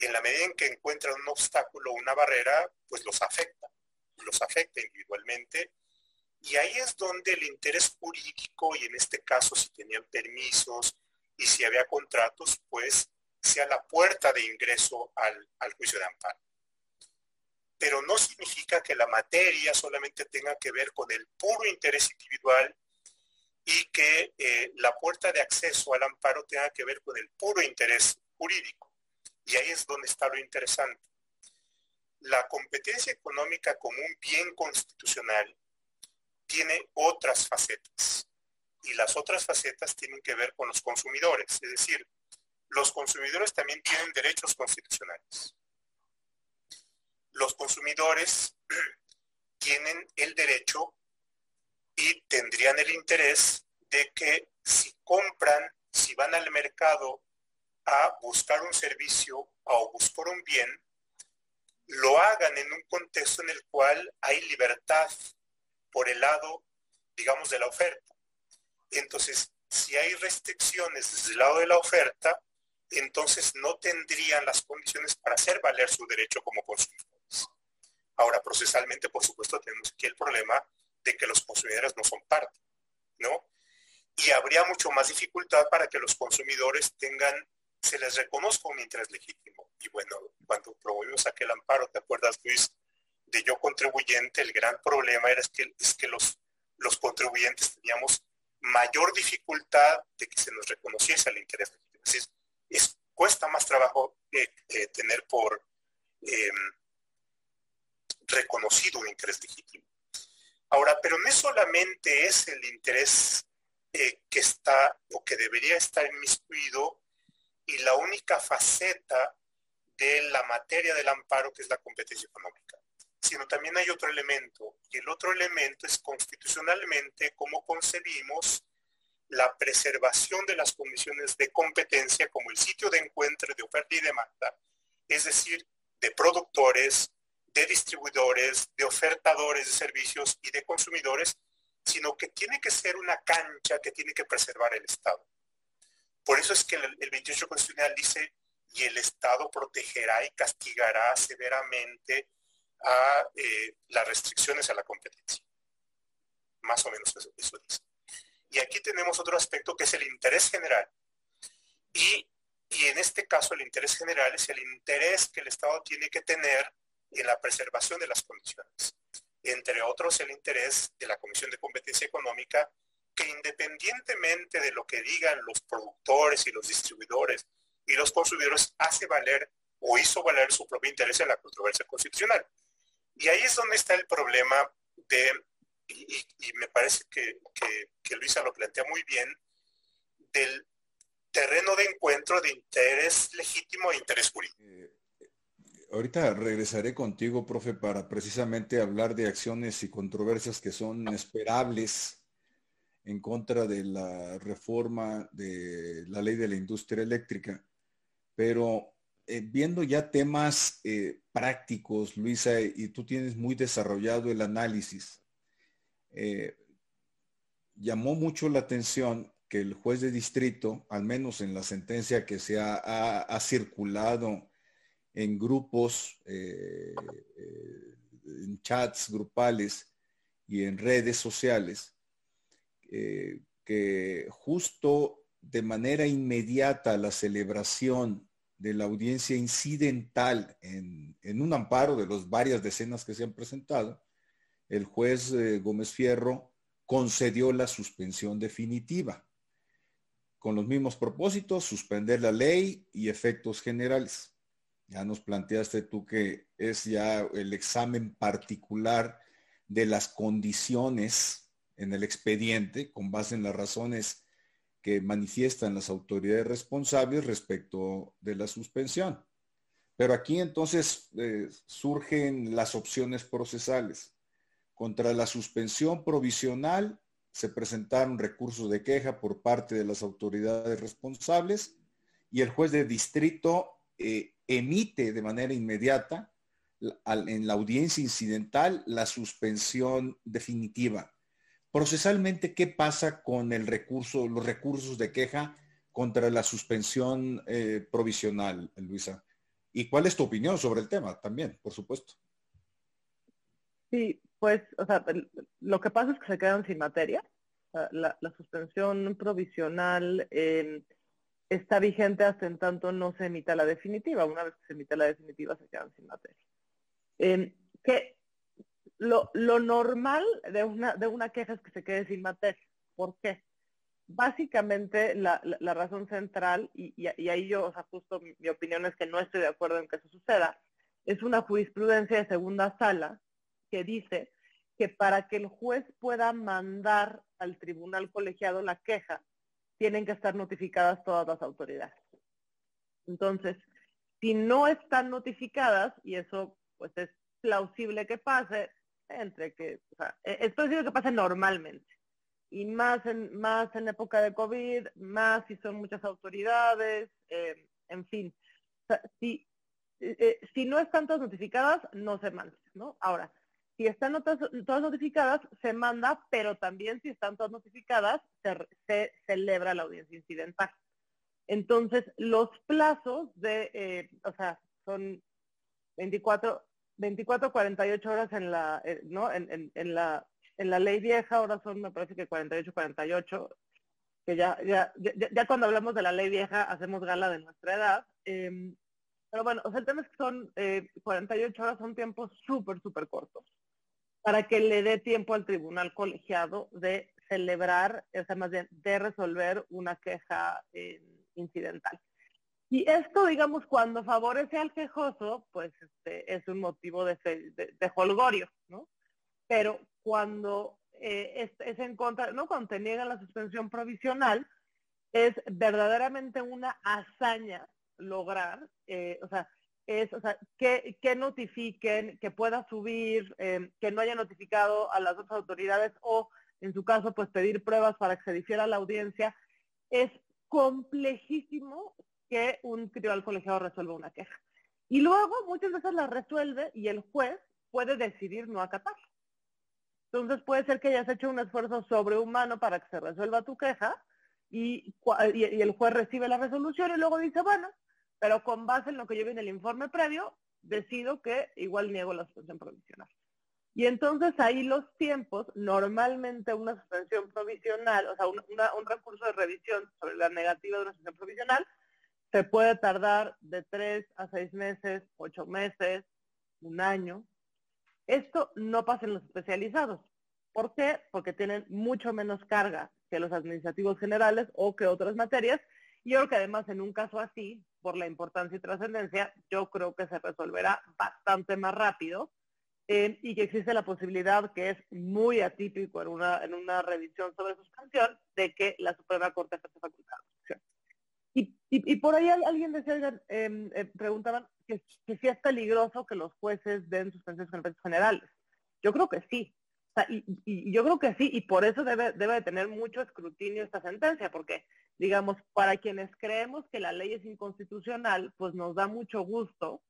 en la medida en que encuentran un obstáculo o una barrera, pues los afecta, los afecta individualmente. Y ahí es donde el interés jurídico, y en este caso si tenían permisos y si había contratos, pues sea la puerta de ingreso al, juicio de amparo. Pero no significa que la materia solamente tenga que ver con el puro interés individual y que eh, la puerta de acceso al amparo tenga que ver con el puro interés jurídico. Y ahí es donde está lo interesante. La competencia económica como un bien constitucional tiene otras facetas. Y las otras facetas tienen que ver con los consumidores. Es decir, los consumidores también tienen derechos constitucionales. Los consumidores tienen el derecho y tendrían el interés de que si compran, si van al mercado a buscar un servicio o buscar un bien, lo hagan en un contexto en el cual hay libertad por el lado, digamos, de la oferta. Entonces, si hay restricciones desde el lado de la oferta, entonces no tendrían las condiciones para hacer valer su derecho como consumidores. Ahora, procesalmente, por supuesto, tenemos aquí el problema de que los consumidores no son parte, ¿no? Y habría mucho más dificultad para que los consumidores tengan se les reconozca un interés legítimo. Y bueno, cuando promovimos aquel amparo, ¿te acuerdas, Luis, de yo contribuyente? El gran problema era que, es que los, los contribuyentes teníamos mayor dificultad de que se nos reconociese el interés legítimo. Es, es cuesta más trabajo eh, eh, tener por em, reconocido un interés legítimo. Ahora, pero no solamente es el interés eh, que está o que debería estar inmiscuido y la única faceta de la materia del amparo que es la competencia económica, sino también hay otro elemento y el otro elemento es constitucionalmente cómo concebimos la preservación de las condiciones de competencia como el sitio de encuentro de oferta y demanda, es decir, de productores, de distribuidores, de ofertadores de servicios y de consumidores, sino que tiene que ser una cancha que tiene que preservar el Estado. Por eso es que el, 28 constitucional dice, y el Estado protegerá y castigará severamente a eh, las restricciones a la competencia. Más o menos eso, eso dice. Y aquí tenemos otro aspecto que es el interés general. Y, y en este caso el interés general es el interés que el Estado tiene que tener en la preservación de las condiciones. Entre otros, el interés de la Comisión de Competencia Económica, que independientemente de lo que digan los productores y los distribuidores y los consumidores, hace valer o hizo valer su propio interés en la controversia constitucional. Y ahí es donde está el problema de y, me parece que, Luisa lo plantea muy bien, del terreno de encuentro de interés legítimo e interés jurídico. Ahorita regresaré contigo, profe, para precisamente hablar de acciones y controversias que son esperables en contra de la reforma de la ley de la industria eléctrica. Pero eh, viendo ya temas eh, prácticos, Luisa, y tú tienes muy desarrollado el análisis, eh, llamó mucho la atención que el juez de distrito, al menos en la sentencia que se ha, circulado en grupos, eh, eh, en chats grupales y en redes sociales, que justo de manera inmediata la celebración de la audiencia incidental en, un amparo de las varias decenas que se han presentado, el juez eh, Gómez Fierro concedió la suspensión definitiva, con los mismos propósitos, suspender la ley y efectos generales. Ya nos planteaste tú que es ya el examen particular de las condiciones en el expediente con base en las razones que manifiestan las autoridades responsables respecto de la suspensión. Pero aquí entonces eh, surgen las opciones procesales. Contra la suspensión provisional se presentaron recursos de queja por parte de las autoridades responsables y el juez de distrito eh, emite de manera inmediata en la audiencia incidental la suspensión definitiva. Procesalmente, ¿qué pasa con el recurso, los recursos de queja contra la suspensión eh, provisional, Luisa? ¿Y cuál es tu opinión sobre el tema también, por supuesto? Sí, pues, o sea, lo que pasa es que se quedan sin materia. La, suspensión provisional em, está vigente hasta en tanto no se emita la definitiva. Una vez que se emite la definitiva, se quedan sin materia. Em, que lo, normal de una, de una queja es que se quede sin materia. ¿Por qué? Básicamente, la, razón central, y, y, ahí yo, o sea, justo mi, mi opinión es que no estoy de acuerdo en que eso suceda, es una jurisprudencia de segunda sala que dice que para que el juez pueda mandar al tribunal colegiado la queja, tienen que estar notificadas todas las autoridades. Entonces, si no están notificadas, y eso pues es plausible que pase, entre que, o sea, e, es posible que pase normalmente. Y más en, más en época de COVID, más si son muchas autoridades, eh, en fin. si, eh, eh, si no están todas notificadas, no se mandan, ¿no? Ahora, si están todas, notificadas, se manda, pero también si están todas notificadas, se, celebra la audiencia incidental. Entonces, los plazos de, eh, o sea, son 24, 24, 48 horas en la, eh, ¿no? En, la, en la ley vieja, ahora son, me parece que 48, 48, que ya, ya, ya, cuando hablamos de la ley vieja hacemos gala de nuestra edad. Em, pero bueno, o sea, el tema es que son 48 eh, horas, son tiempos súper, súper cortos para que le dé tiempo al tribunal colegiado de celebrar, o sea, más bien de resolver una queja eh, incidental. Y esto, digamos, cuando favorece al quejoso, pues este, es un motivo de, de, holgorio, ¿no? Pero cuando eh, es, en contra, ¿no? Cuando te niegan la suspensión provisional, es verdaderamente una hazaña lograr, eh, o sea, es, o sea, que, que notifiquen, que pueda subir, eh, que no haya notificado a las otras autoridades o, en su caso, pues pedir pruebas para que se difiera la audiencia. Es complejísimo que un tribunal colegiado resuelva una queja. Y luego muchas veces la resuelve y el juez puede decidir no acatar. Entonces puede ser que hayas hecho un esfuerzo sobrehumano para que se resuelva tu queja y, y, el juez recibe la resolución y luego dice, bueno, pero con base en lo que yo vi en el informe previo, decido que igual niego la suspensión provisional. Y entonces ahí los tiempos, normalmente una suspensión provisional, o sea, un recurso de revisión sobre la negativa de una suspensión provisional, se puede tardar de tres a seis meses, ocho meses, un año. Esto no pasa en los especializados. ¿Por qué? Porque tienen mucho menos carga que los administrativos generales o que otras materias. Y yo creo que además en un caso así, por la importancia y trascendencia, yo creo que se resolverá bastante más rápido eh, y que existe la posibilidad, que es muy atípico en una, en una revisión sobre suspensión, de que la Suprema Corte se facultad. Y, y, por ahí alguien decía, em, eh, preguntaban que, si es peligroso que los jueces den suspensiones con efectos generales. Yo creo que sí. y, y, yo creo que sí, y por eso debe, debe de tener mucho escrutinio esta sentencia, porque, digamos, para quienes creemos que la ley es inconstitucional, pues nos da mucho gusto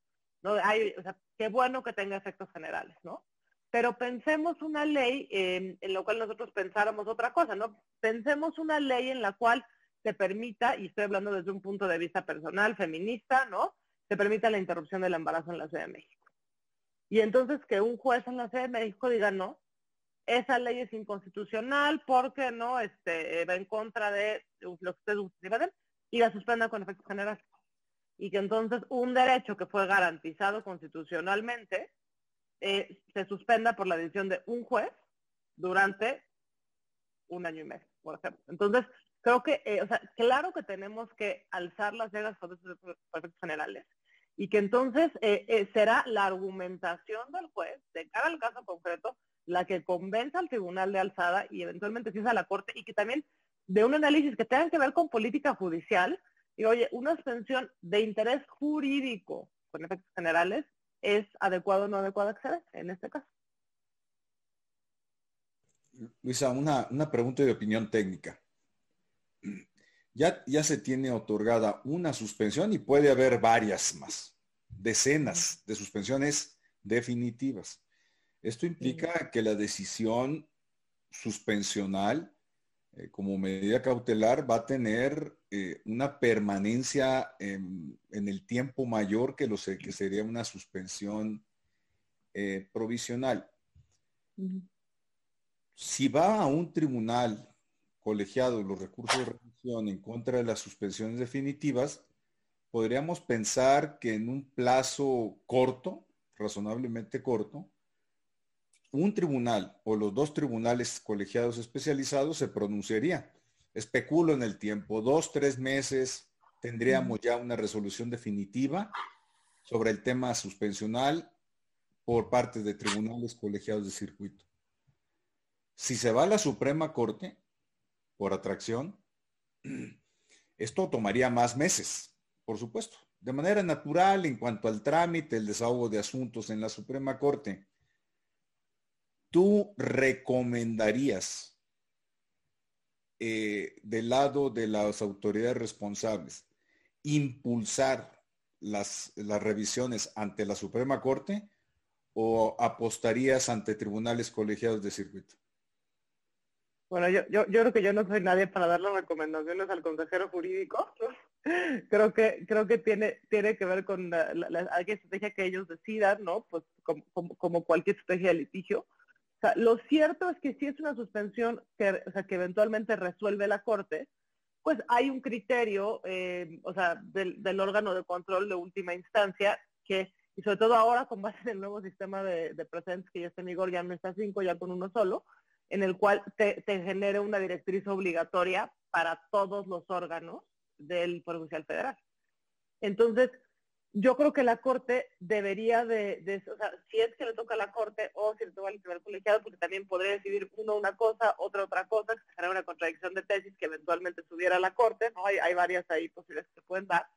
¿no? Hay, o sea, qué bueno que tenga efectos generales, ¿no? Pero pensemos una ley en la cual nosotros pensáramos otra cosa, ¿no? Pensemos una ley en la cual se permita, y estoy hablando desde un punto de vista personal, feminista, ¿no? Se permita la interrupción del embarazo en la Ciudad de México. Y entonces que un juez en la Ciudad de México diga, no, esa ley es inconstitucional porque no este, va en contra de lo que ustedes y la suspenda con efectos generales y que entonces un derecho que fue garantizado constitucionalmente eh, se suspenda por la decisión de un juez durante un año y medio, por ejemplo. Entonces, creo que, eh, o sea, claro que tenemos que alzar las llegas por efectos generales y que entonces eh, será la argumentación del juez de cara al caso concreto la que convenza al tribunal de alzada y eventualmente si es a la corte y que también de un análisis que tenga que ver con política judicial, y oye, una suspensión de interés jurídico con efectos generales es adecuado o no adecuado acceder en este caso. Luisa, una, una pregunta de opinión técnica. Ya, ya se tiene otorgada una suspensión y puede haber varias más, decenas de suspensiones definitivas. Esto implica que la decisión suspensional eh, como medida cautelar va a tener eh, una permanencia en, el tiempo mayor que lo que sería una suspensión eh, provisional. Si va a un tribunal colegiado los recursos de revisión en contra de las suspensiones definitivas, podríamos pensar que en un plazo corto, razonablemente corto, un tribunal o los dos tribunales colegiados especializados se pronunciaría. Especulo en el tiempo, dos, tres meses tendríamos ya una resolución definitiva sobre el tema suspensional por parte de tribunales colegiados de circuito. Si se va a la Suprema Corte por atracción, esto tomaría más meses, por supuesto, de manera natural en cuanto al trámite, el desahogo de asuntos en la Suprema Corte tú recomendarías eh, del lado de las autoridades responsables impulsar las, las revisiones ante la Suprema Corte o apostarías ante tribunales colegiados de circuito? Bueno, yo, yo, yo creo que yo no soy nadie para darle recomendaciones al consejero jurídico. creo que creo que tiene tiene que ver con la, estrategia que ellos decidan, ¿no? Pues como, como cualquier estrategia de litigio. O sea, lo cierto es que si es una suspensión que, o sea, que eventualmente resuelve la Corte, pues hay un criterio, eh, o sea, del, del, órgano de control de última instancia que, y sobre todo ahora con base en el nuevo sistema de, de que ya está en vigor, ya no está cinco, ya con uno solo, en el cual te, genere una directriz obligatoria para todos los órganos del Poder Judicial Federal. Entonces, yo creo que la Corte debería de, o sea, si es que le toca a la Corte o si le toca al Tribunal Colegiado, porque también podría decidir uno una cosa, otra otra cosa, que será una contradicción de tesis que eventualmente subiera a la Corte, ¿no? Hay, hay varias ahí posibilidades que se pueden dar.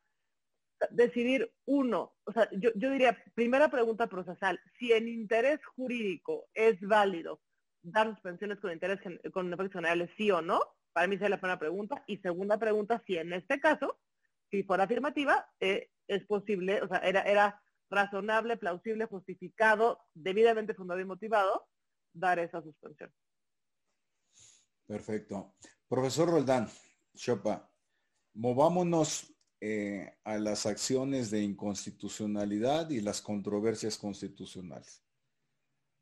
Decidir uno, o sea, yo, yo diría, primera pregunta procesal, si en interés jurídico es válido dar suspensiones con interés con efectos generales, sí o no, para mí es la primera pregunta. Y segunda pregunta, si en este caso, si fuera afirmativa, eh, es posible, o sea, era, era razonable, plausible, justificado, debidamente fundado y motivado dar esa suspensión. Perfecto. Profesor Roldán, Chopa, movámonos eh, a las acciones de inconstitucionalidad y las controversias constitucionales.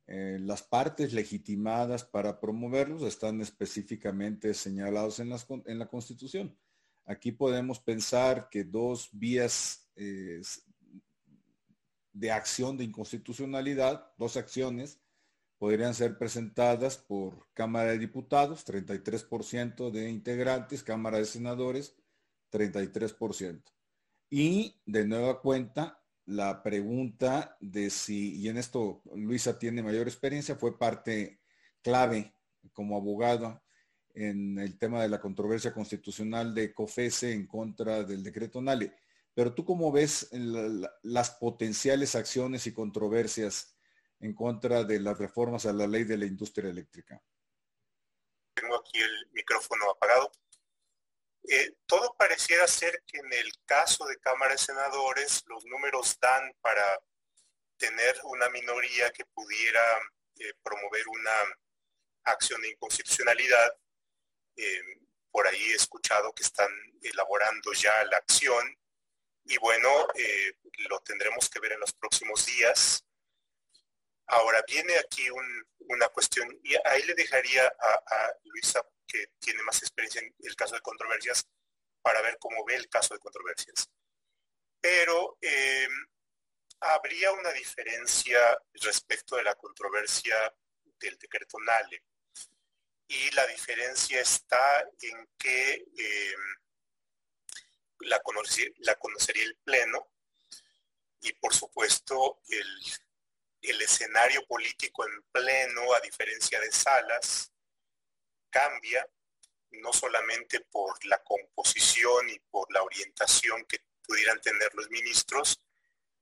Eh, las partes legitimadas para promoverlos están específicamente señalados en, en la Constitución. Aquí podemos pensar que dos vías eh, de acción de inconstitucionalidad, dos acciones, podrían ser presentadas por Cámara de Diputados, 33% de integrantes, Cámara de Senadores, 33%. Y de nueva cuenta, la pregunta de si, y en esto Luisa tiene mayor experiencia, fue parte clave como abogado en el tema de la controversia constitucional de COFESE en contra del decreto NALE. Pero tú cómo ves las potenciales acciones y controversias en contra de las reformas a la ley de la industria eléctrica. Tengo aquí el micrófono apagado. Eh, todo pareciera ser que en el caso de Cámara de Senadores los números dan para tener una minoría que pudiera eh, promover una acción de inconstitucionalidad. Eh, por ahí he escuchado que están elaborando ya la acción y bueno, lo tendremos que ver en los próximos días. Ahora viene aquí una cuestión y ahí le dejaría a Luisa que tiene más experiencia en el caso de controversias para ver cómo ve el caso de controversias. Pero em, habría una diferencia respecto de la controversia del decreto NALE. Y la diferencia está en que em, la, la conocería el Pleno y por supuesto el, el escenario político en pleno, a diferencia de salas, cambia, no solamente por la composición y por la orientación que pudieran tener los ministros,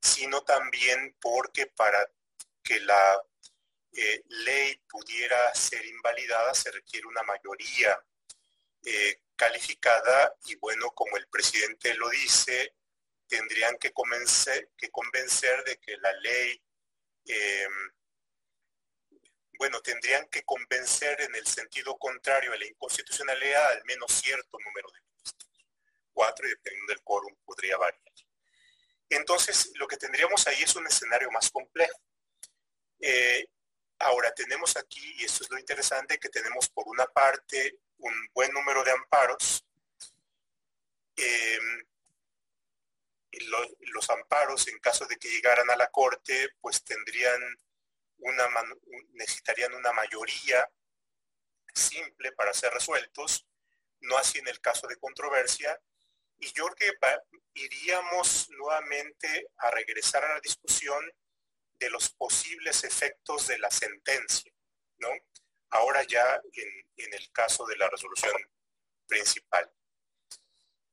sino también porque para que la ley pudiera ser invalidada se requiere una mayoría eh, calificada y bueno, como el presidente lo dice, tendrían que convencer, que convencer de que la ley eh, bueno, tendrían que convencer en el sentido contrario a la inconstitucionalidad al menos cierto número de ministros. Cuatro y dependiendo del quórum podría variar. Entonces, lo que tendríamos ahí es un escenario más complejo. Eh, ahora tenemos aquí, y esto es lo interesante, que tenemos por una parte un buen número de amparos. Em, los amparos, en caso de que llegaran a la Corte, pues tendrían una, necesitarían una mayoría simple para ser resueltos, no así en el caso de controversia. Y yo creo que iríamos nuevamente a regresar a la discusión de los posibles efectos de la sentencia, ¿no? Ahora ya en, el caso de la resolución principal.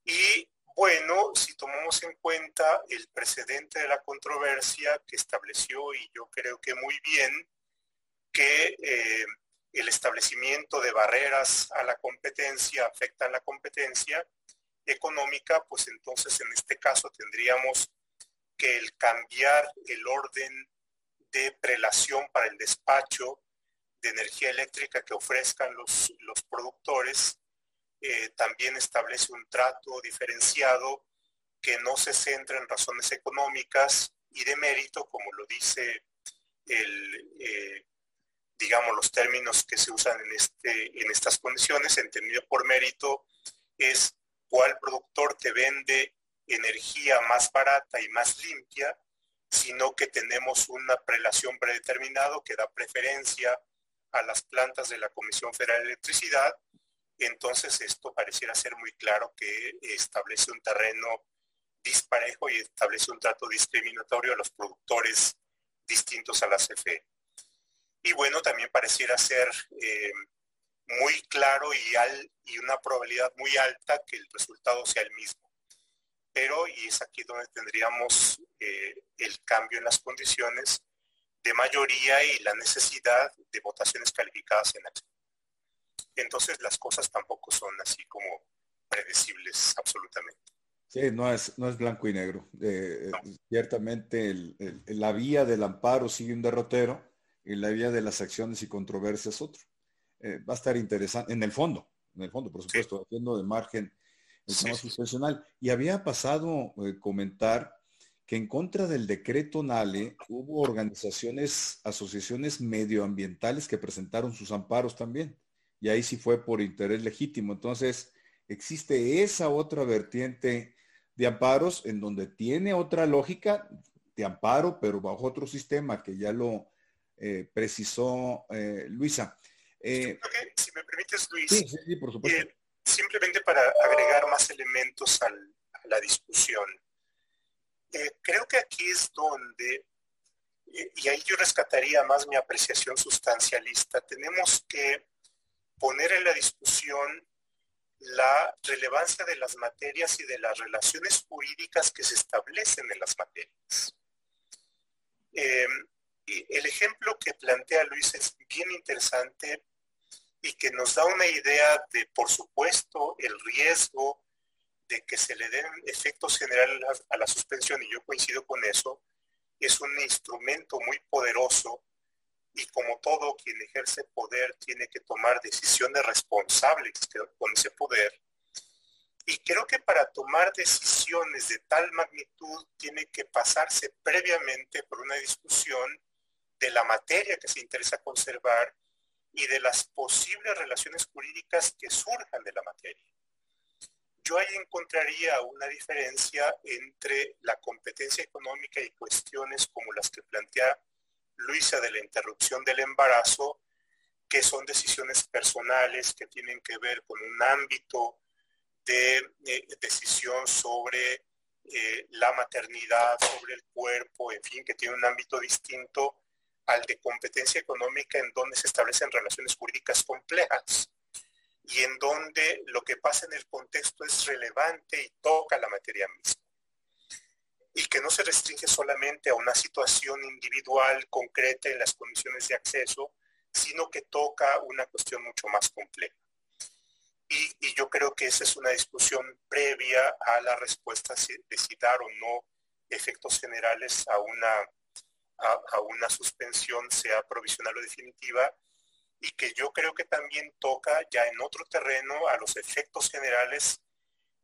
Y bueno, si tomamos en cuenta el precedente de la controversia que estableció, y yo creo que muy bien, que eh, el establecimiento de barreras a la competencia afecta a la competencia económica, pues entonces en este caso tendríamos que el cambiar el orden de prelación para el despacho de energía eléctrica que ofrezcan los, los productores eh, también establece un trato diferenciado que no se centra en razones económicas y de mérito, como lo dice el, eh, digamos, los términos que se usan en, este, en estas condiciones, entendido por mérito, es cuál productor te vende energía más barata y más limpia, sino que tenemos una prelación predeterminada que da preferencia a las plantas de la Comisión Federal de Electricidad entonces esto pareciera ser muy claro que establece un terreno disparejo y establece un trato discriminatorio a los productores distintos a la CFE. Y bueno, también pareciera ser eh, muy claro y, y una probabilidad muy alta que el resultado sea el mismo. Pero, y es aquí donde tendríamos eh, el cambio en las condiciones de mayoría y la necesidad de votaciones calificadas en acción. Entonces las cosas tampoco son así como predecibles absolutamente. Sí, no es, no es blanco y negro. Eh, ciertamente la vía del amparo sigue un derrotero y la vía de las acciones y controversias otro. Eh, va a estar interesante, en el fondo, en el fondo, por supuesto, haciendo de margen el tema suspensional. Y había pasado eh, comentar que en contra del decreto NALE hubo organizaciones, asociaciones medioambientales que presentaron sus amparos también. Y ahí sí fue por interés legítimo. Entonces, existe esa otra vertiente de amparos en donde tiene otra lógica de amparo, pero bajo otro sistema que ya lo eh, precisó eh, Luisa. Eh, si me permites, Luis, simplemente para agregar más elementos a la discusión. Creo que aquí es donde, y ahí yo rescataría más mi apreciación sustancialista, tenemos que poner en la discusión la relevancia de las materias y de las relaciones jurídicas que se establecen en las materias. Eh, el ejemplo que plantea Luis es bien interesante y que nos da una idea de, por supuesto, el riesgo de que se le den efectos generales a la suspensión, y yo coincido con eso, es un instrumento muy poderoso y como todo quien ejerce poder tiene que tomar decisiones responsables con ese poder. Y creo que para tomar decisiones de tal magnitud tiene que pasarse previamente por una discusión de la materia que se interesa conservar y de las posibles relaciones jurídicas que surjan de la materia. Yo ahí encontraría una diferencia entre la competencia económica y cuestiones como las que plantea Luisa de la interrupción del embarazo, que son decisiones personales que tienen que ver con un ámbito de eh, decisión sobre eh, la maternidad, sobre el cuerpo, en fin, que tiene un ámbito distinto al de competencia económica en donde se establecen relaciones jurídicas complejas y en donde lo que pasa en el contexto es relevante y toca la materia misma y que no se restringe solamente a una situación individual concreta en las condiciones de acceso, sino que toca una cuestión mucho más compleja. Y, yo creo que esa es una discusión previa a la respuesta de si dar o no efectos generales a una, a una suspensión, sea provisional o definitiva, y que yo creo que también toca ya en otro terreno a los efectos generales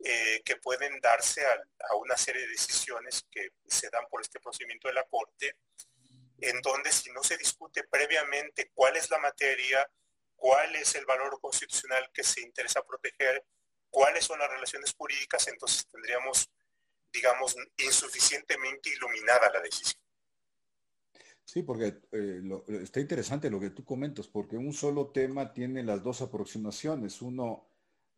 eh, que pueden darse a, una serie de decisiones que se dan por este procedimiento de la Corte, en donde si no se discute previamente cuál es la materia, cuál es el valor constitucional que se interesa proteger, cuáles son las relaciones jurídicas, entonces tendríamos, digamos, insuficientemente iluminada la decisión. Sí, porque eh, está interesante lo que tú comentas, porque un solo tema tiene las dos aproximaciones. Uno,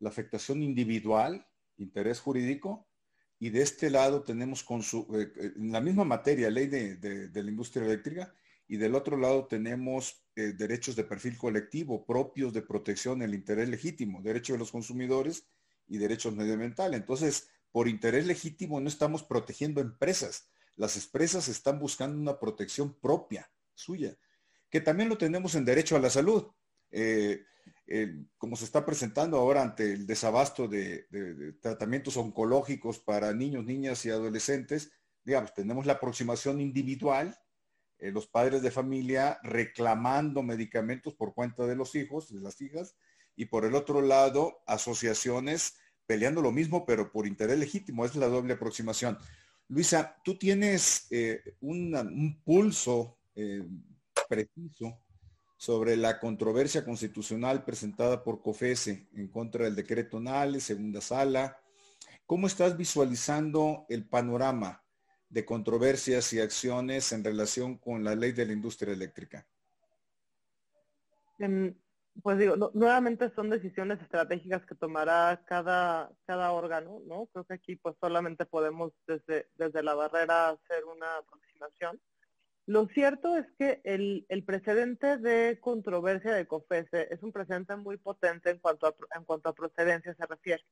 la afectación individual, interés jurídico, y de este lado tenemos su, eh, eh, en la misma materia, ley de, la industria eléctrica, y del otro lado tenemos derechos de perfil colectivo propios de protección del interés legítimo, derechos de los consumidores y derechos medioambientales. Entonces, por interés legítimo no estamos protegiendo empresas. Las empresas están buscando una protección propia, suya, que también lo tenemos en derecho a la salud como se está presentando ahora ante el desabasto de, tratamientos oncológicos para niños, niñas y adolescentes, digamos, tenemos la aproximación individual, eh, los padres de familia reclamando medicamentos por cuenta de los hijos, de las hijas, y por el otro lado, asociaciones peleando lo mismo, pero por interés legítimo, es la doble aproximación. Luisa, tú tienes eh, un pulso eh, preciso sobre la controversia constitucional presentada por COFESE en contra del decreto NALE, segunda sala. ¿Cómo estás visualizando el panorama de controversias y acciones en relación con la ley de la industria eléctrica? Em, pues digo, nuevamente son decisiones estratégicas que tomará cada, cada órgano, ¿no? Creo que aquí pues solamente podemos desde, desde la barrera hacer una aproximación. Lo cierto es que el, el precedente de controversia de COFESE es un precedente muy potente en cuanto a, en cuanto a procedencia se refiere.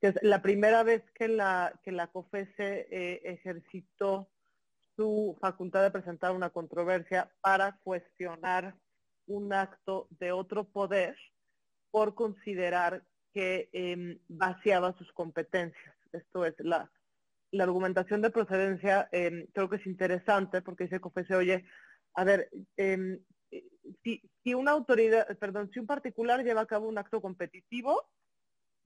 Que es la primera vez que la, que la COFESE eh, ejercitó su facultad de presentar una controversia para cuestionar un acto de otro poder por considerar que em, vaciaba sus competencias. Esto es, la, la argumentación de procedencia em, creo que es interesante porque dice COFESE, oye, a ver, em, si, si una autoridad, perdón, si un particular lleva a cabo un acto competitivo,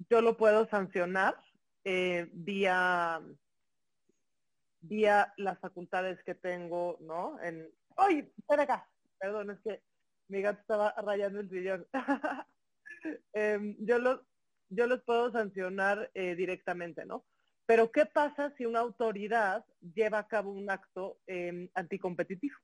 yo lo puedo sancionar eh, vía vía las facultades que tengo, ¿no? En, ¡ay! Acá. Perdón, es que mi gato estaba rayando el sillón. Em, yo, los, puedo sancionar eh, directamente, ¿no? Pero ¿qué pasa si una autoridad lleva a cabo un acto em, anticompetitivo?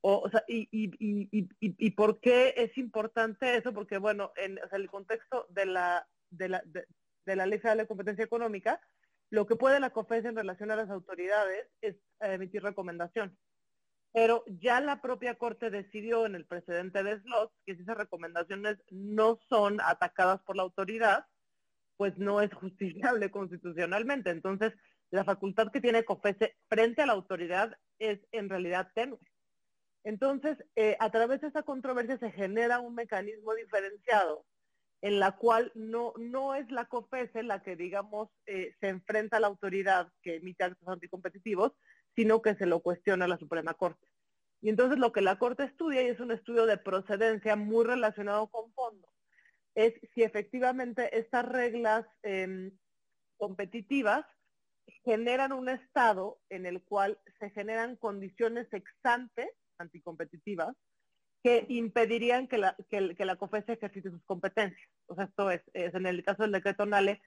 O, sea, y, por qué es importante eso? Porque, bueno, en el contexto de la, de la, de, de la Ley Federal de Competencia Económica, lo que puede la COFES en relación a las autoridades es eh, emitir recomendación. Pero ya la propia Corte decidió en el precedente de Slots que si esas recomendaciones no son atacadas por la autoridad, pues no es justiciable constitucionalmente. Entonces, la facultad que tiene COFESE frente a la autoridad es en realidad tenue. Entonces, eh, a través de esa controversia se genera un mecanismo diferenciado en la cual no, no es la COFESE la que, digamos, eh, se enfrenta a la autoridad que emite actos anticompetitivos, sino que se lo cuestiona la Suprema Corte. Y entonces lo que la Corte estudia, y es un estudio de procedencia muy relacionado con fondo, es si efectivamente estas reglas em, competitivas generan un estado en el cual se generan condiciones exante anticompetitivas que impedirían que la, que, la ejercite sus competencias. O sea, esto es, es, en el caso del decreto NALE,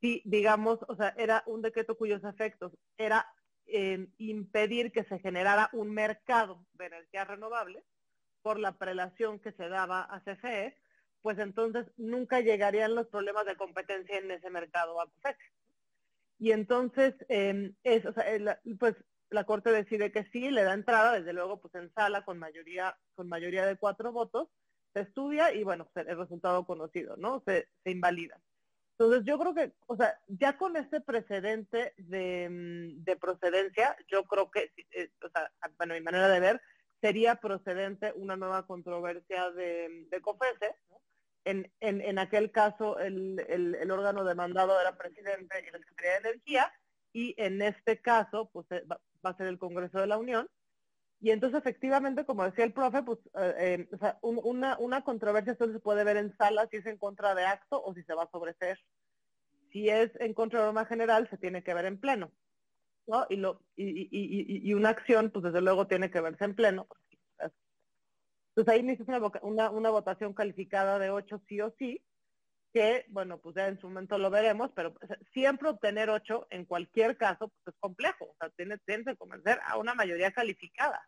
si digamos, o sea, era un decreto cuyos efectos era eh, impedir que se generara un mercado de energía renovable por la prelación que se daba a CFE, pues entonces nunca llegarían los problemas de competencia en ese mercado a COFESE. Y entonces, eh, es, o sea, el, pues la Corte decide que sí, le da entrada, desde luego pues en sala con mayoría, con mayoría de cuatro votos, se estudia y bueno, pues, el resultado conocido, ¿no? Se invalida. Entonces yo creo que, o sea, ya con este precedente de, mm, de procedencia, yo creo que, eh, o sea, bueno, mi manera de ver, sería procedente una nueva controversia de, de COFESE. ¿no? En, en, aquel caso, el, el, el órgano demandado era presidente y la Secretaría de Energía, y en este caso, pues eh, va a ser el Congreso de la Unión. Y entonces, efectivamente, como decía el profe, pues eh, eh, un, una, una controversia solo se puede ver en sala si es en contra de acto o si se va a sobreseer. Si es en contra de norma general, se tiene que ver en pleno. ¿no? Y, lo, y, y, y, una acción, pues desde luego tiene que verse en pleno. Entonces ahí necesitas una, una, una votación calificada de ocho sí o sí, que, bueno, pues ya en su momento lo veremos, pero siempre obtener ocho en cualquier caso pues es complejo, o sea, tiene, que convencer a una mayoría calificada,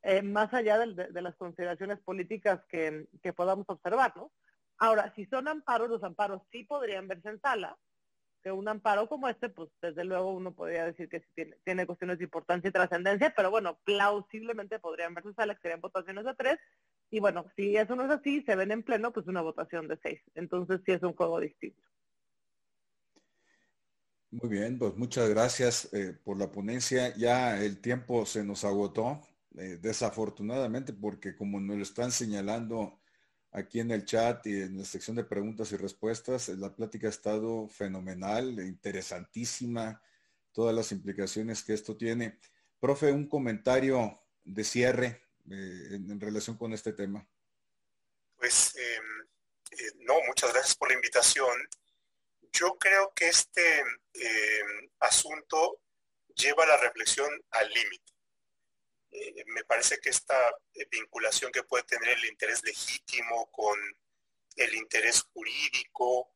eh, más allá de, las consideraciones políticas que, que, podamos observar, ¿no? Ahora, si son amparos, los amparos sí podrían verse en sala, que un amparo como este, pues desde luego uno podría decir que sí tiene, tiene cuestiones de importancia y trascendencia, pero bueno, plausiblemente podrían verse en sala, que serían votaciones de tres, y bueno, si eso no es así, se ven en pleno, pues una votación de seis. Entonces sí es un juego distinto. Muy bien, pues muchas gracias eh, por la ponencia. Ya el tiempo se nos agotó, eh, desafortunadamente, porque como nos lo están señalando aquí en el chat y en la sección de preguntas y respuestas, la plática ha estado fenomenal, interesantísima, todas las implicaciones que esto tiene. Profe, un comentario de cierre eh, en, relación con este tema? Pues eh, eh, no, muchas gracias por la invitación. Yo creo que este em, asunto lleva la reflexión al límite. Eh, me parece que esta vinculación que puede tener el interés legítimo con el interés jurídico,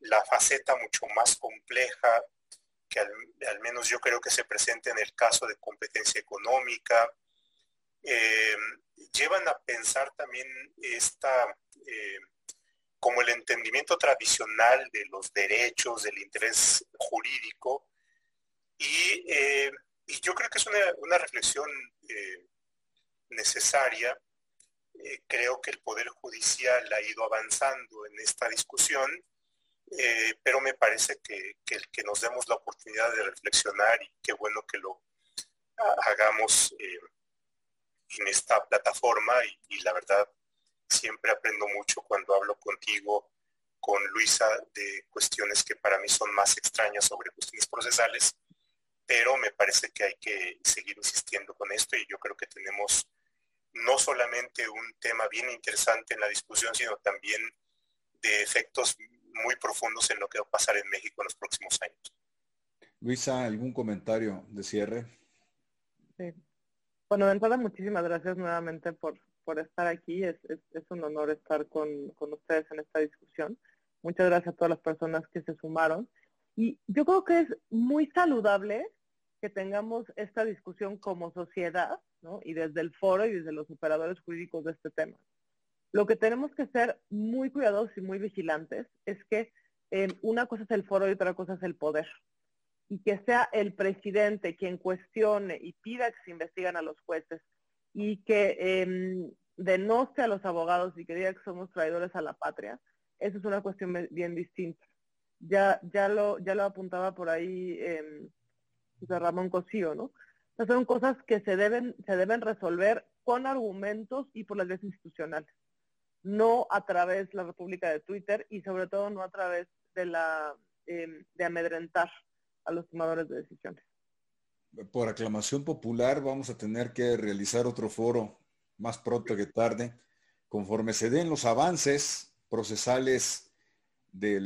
la faceta mucho más compleja que al, menos yo creo que se presenta en el caso de competencia económica, eh, llevan a pensar también esta, eh, como el entendimiento tradicional de los derechos, del interés jurídico, y, eh, yo creo que es una, reflexión necesaria. creo que el Poder Judicial ha ido avanzando en esta discusión, pero me parece que, que, que, nos demos la oportunidad de reflexionar y qué bueno que lo hagamos en esta plataforma y, la verdad siempre aprendo mucho cuando hablo contigo, con Luisa, de cuestiones que para mí son más extrañas sobre cuestiones procesales, pero me parece que hay que seguir insistiendo con esto y yo creo que tenemos no solamente un tema bien interesante en la discusión, sino también de efectos muy profundos en lo que va a pasar en México en los próximos años. Luisa, ¿algún comentario de cierre? Sí. Bueno, de entrada, muchísimas gracias nuevamente por, por estar aquí. Es, es, un honor estar con, con, ustedes en esta discusión. Muchas gracias a todas las personas que se sumaron. Y yo creo que es muy saludable que tengamos esta discusión como sociedad, ¿no? Y desde el foro y desde los operadores jurídicos de este tema. Lo que tenemos que ser muy cuidadosos y muy vigilantes es que eh, una cosa es el foro y otra cosa es el poder y que sea el presidente quien cuestione y pida que se investiguen a los jueces y que eh, a los abogados y que diga que somos traidores a la patria, eso es una cuestión bien distinta. Ya, ya, lo, ya lo apuntaba por ahí eh, Ramón Cosío, ¿no? son cosas que se deben, se deben resolver con argumentos y por las vías institucionales, no a través de la República de Twitter y sobre todo no a través de la em, de amedrentar a los tomadores de decisiones. Por aclamación popular vamos a tener que realizar otro foro más pronto que tarde, conforme se den los avances procesales de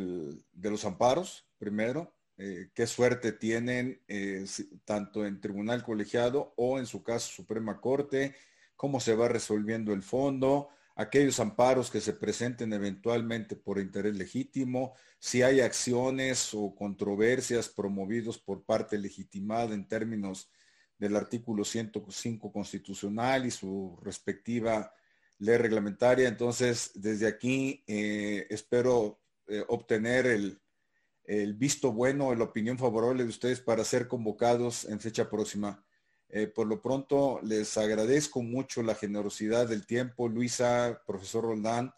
los amparos, primero, eh, qué suerte tienen eh, tanto en tribunal colegiado o en su caso Suprema Corte, cómo se va resolviendo el fondo, aquellos amparos que se presenten eventualmente por interés legítimo, si hay acciones o controversias promovidos por parte legitimada en términos del artículo 105 constitucional y su respectiva ley reglamentaria. Entonces, desde aquí eh, espero eh, obtener el, el visto bueno, la opinión favorable de ustedes para ser convocados en fecha próxima. Eh, por lo pronto, les agradezco mucho la generosidad del tiempo, Luisa, profesor Roldán.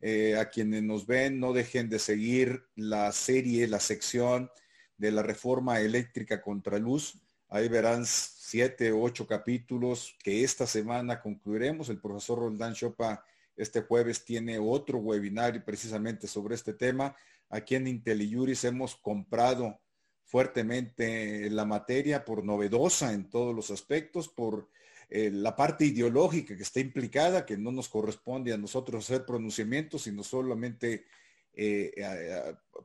Eh, a quienes nos ven, no dejen de seguir la serie, la sección de la reforma eléctrica contra luz. Ahí verán siete o ocho capítulos que esta semana concluiremos. El profesor Roldán Chopa este jueves tiene otro webinar precisamente sobre este tema. Aquí en IntelliJuris hemos comprado fuertemente la materia por novedosa en todos los aspectos, por eh, la parte ideológica que está implicada, que no nos corresponde a nosotros hacer pronunciamientos, sino solamente eh,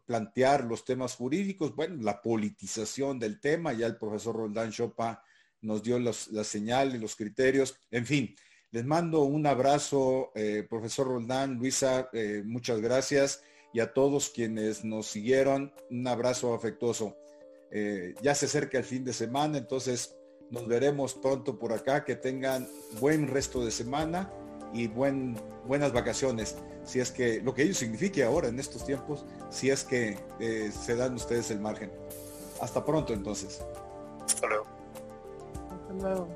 plantear los temas jurídicos. Bueno, la politización del tema, ya el profesor Roldán Chopa nos dio la señal y los criterios. En fin, les mando un abrazo, eh, profesor Roldán, Luisa, muchas gracias y a todos quienes nos siguieron, un abrazo afectuoso. Eh, ya se acerca el fin de semana, entonces nos veremos pronto por acá. Que tengan buen resto de semana y buen, buenas vacaciones. Si es que lo que ello signifique ahora en estos tiempos, si es que eh, se dan ustedes el margen. Hasta pronto entonces. Hasta luego. Hasta luego.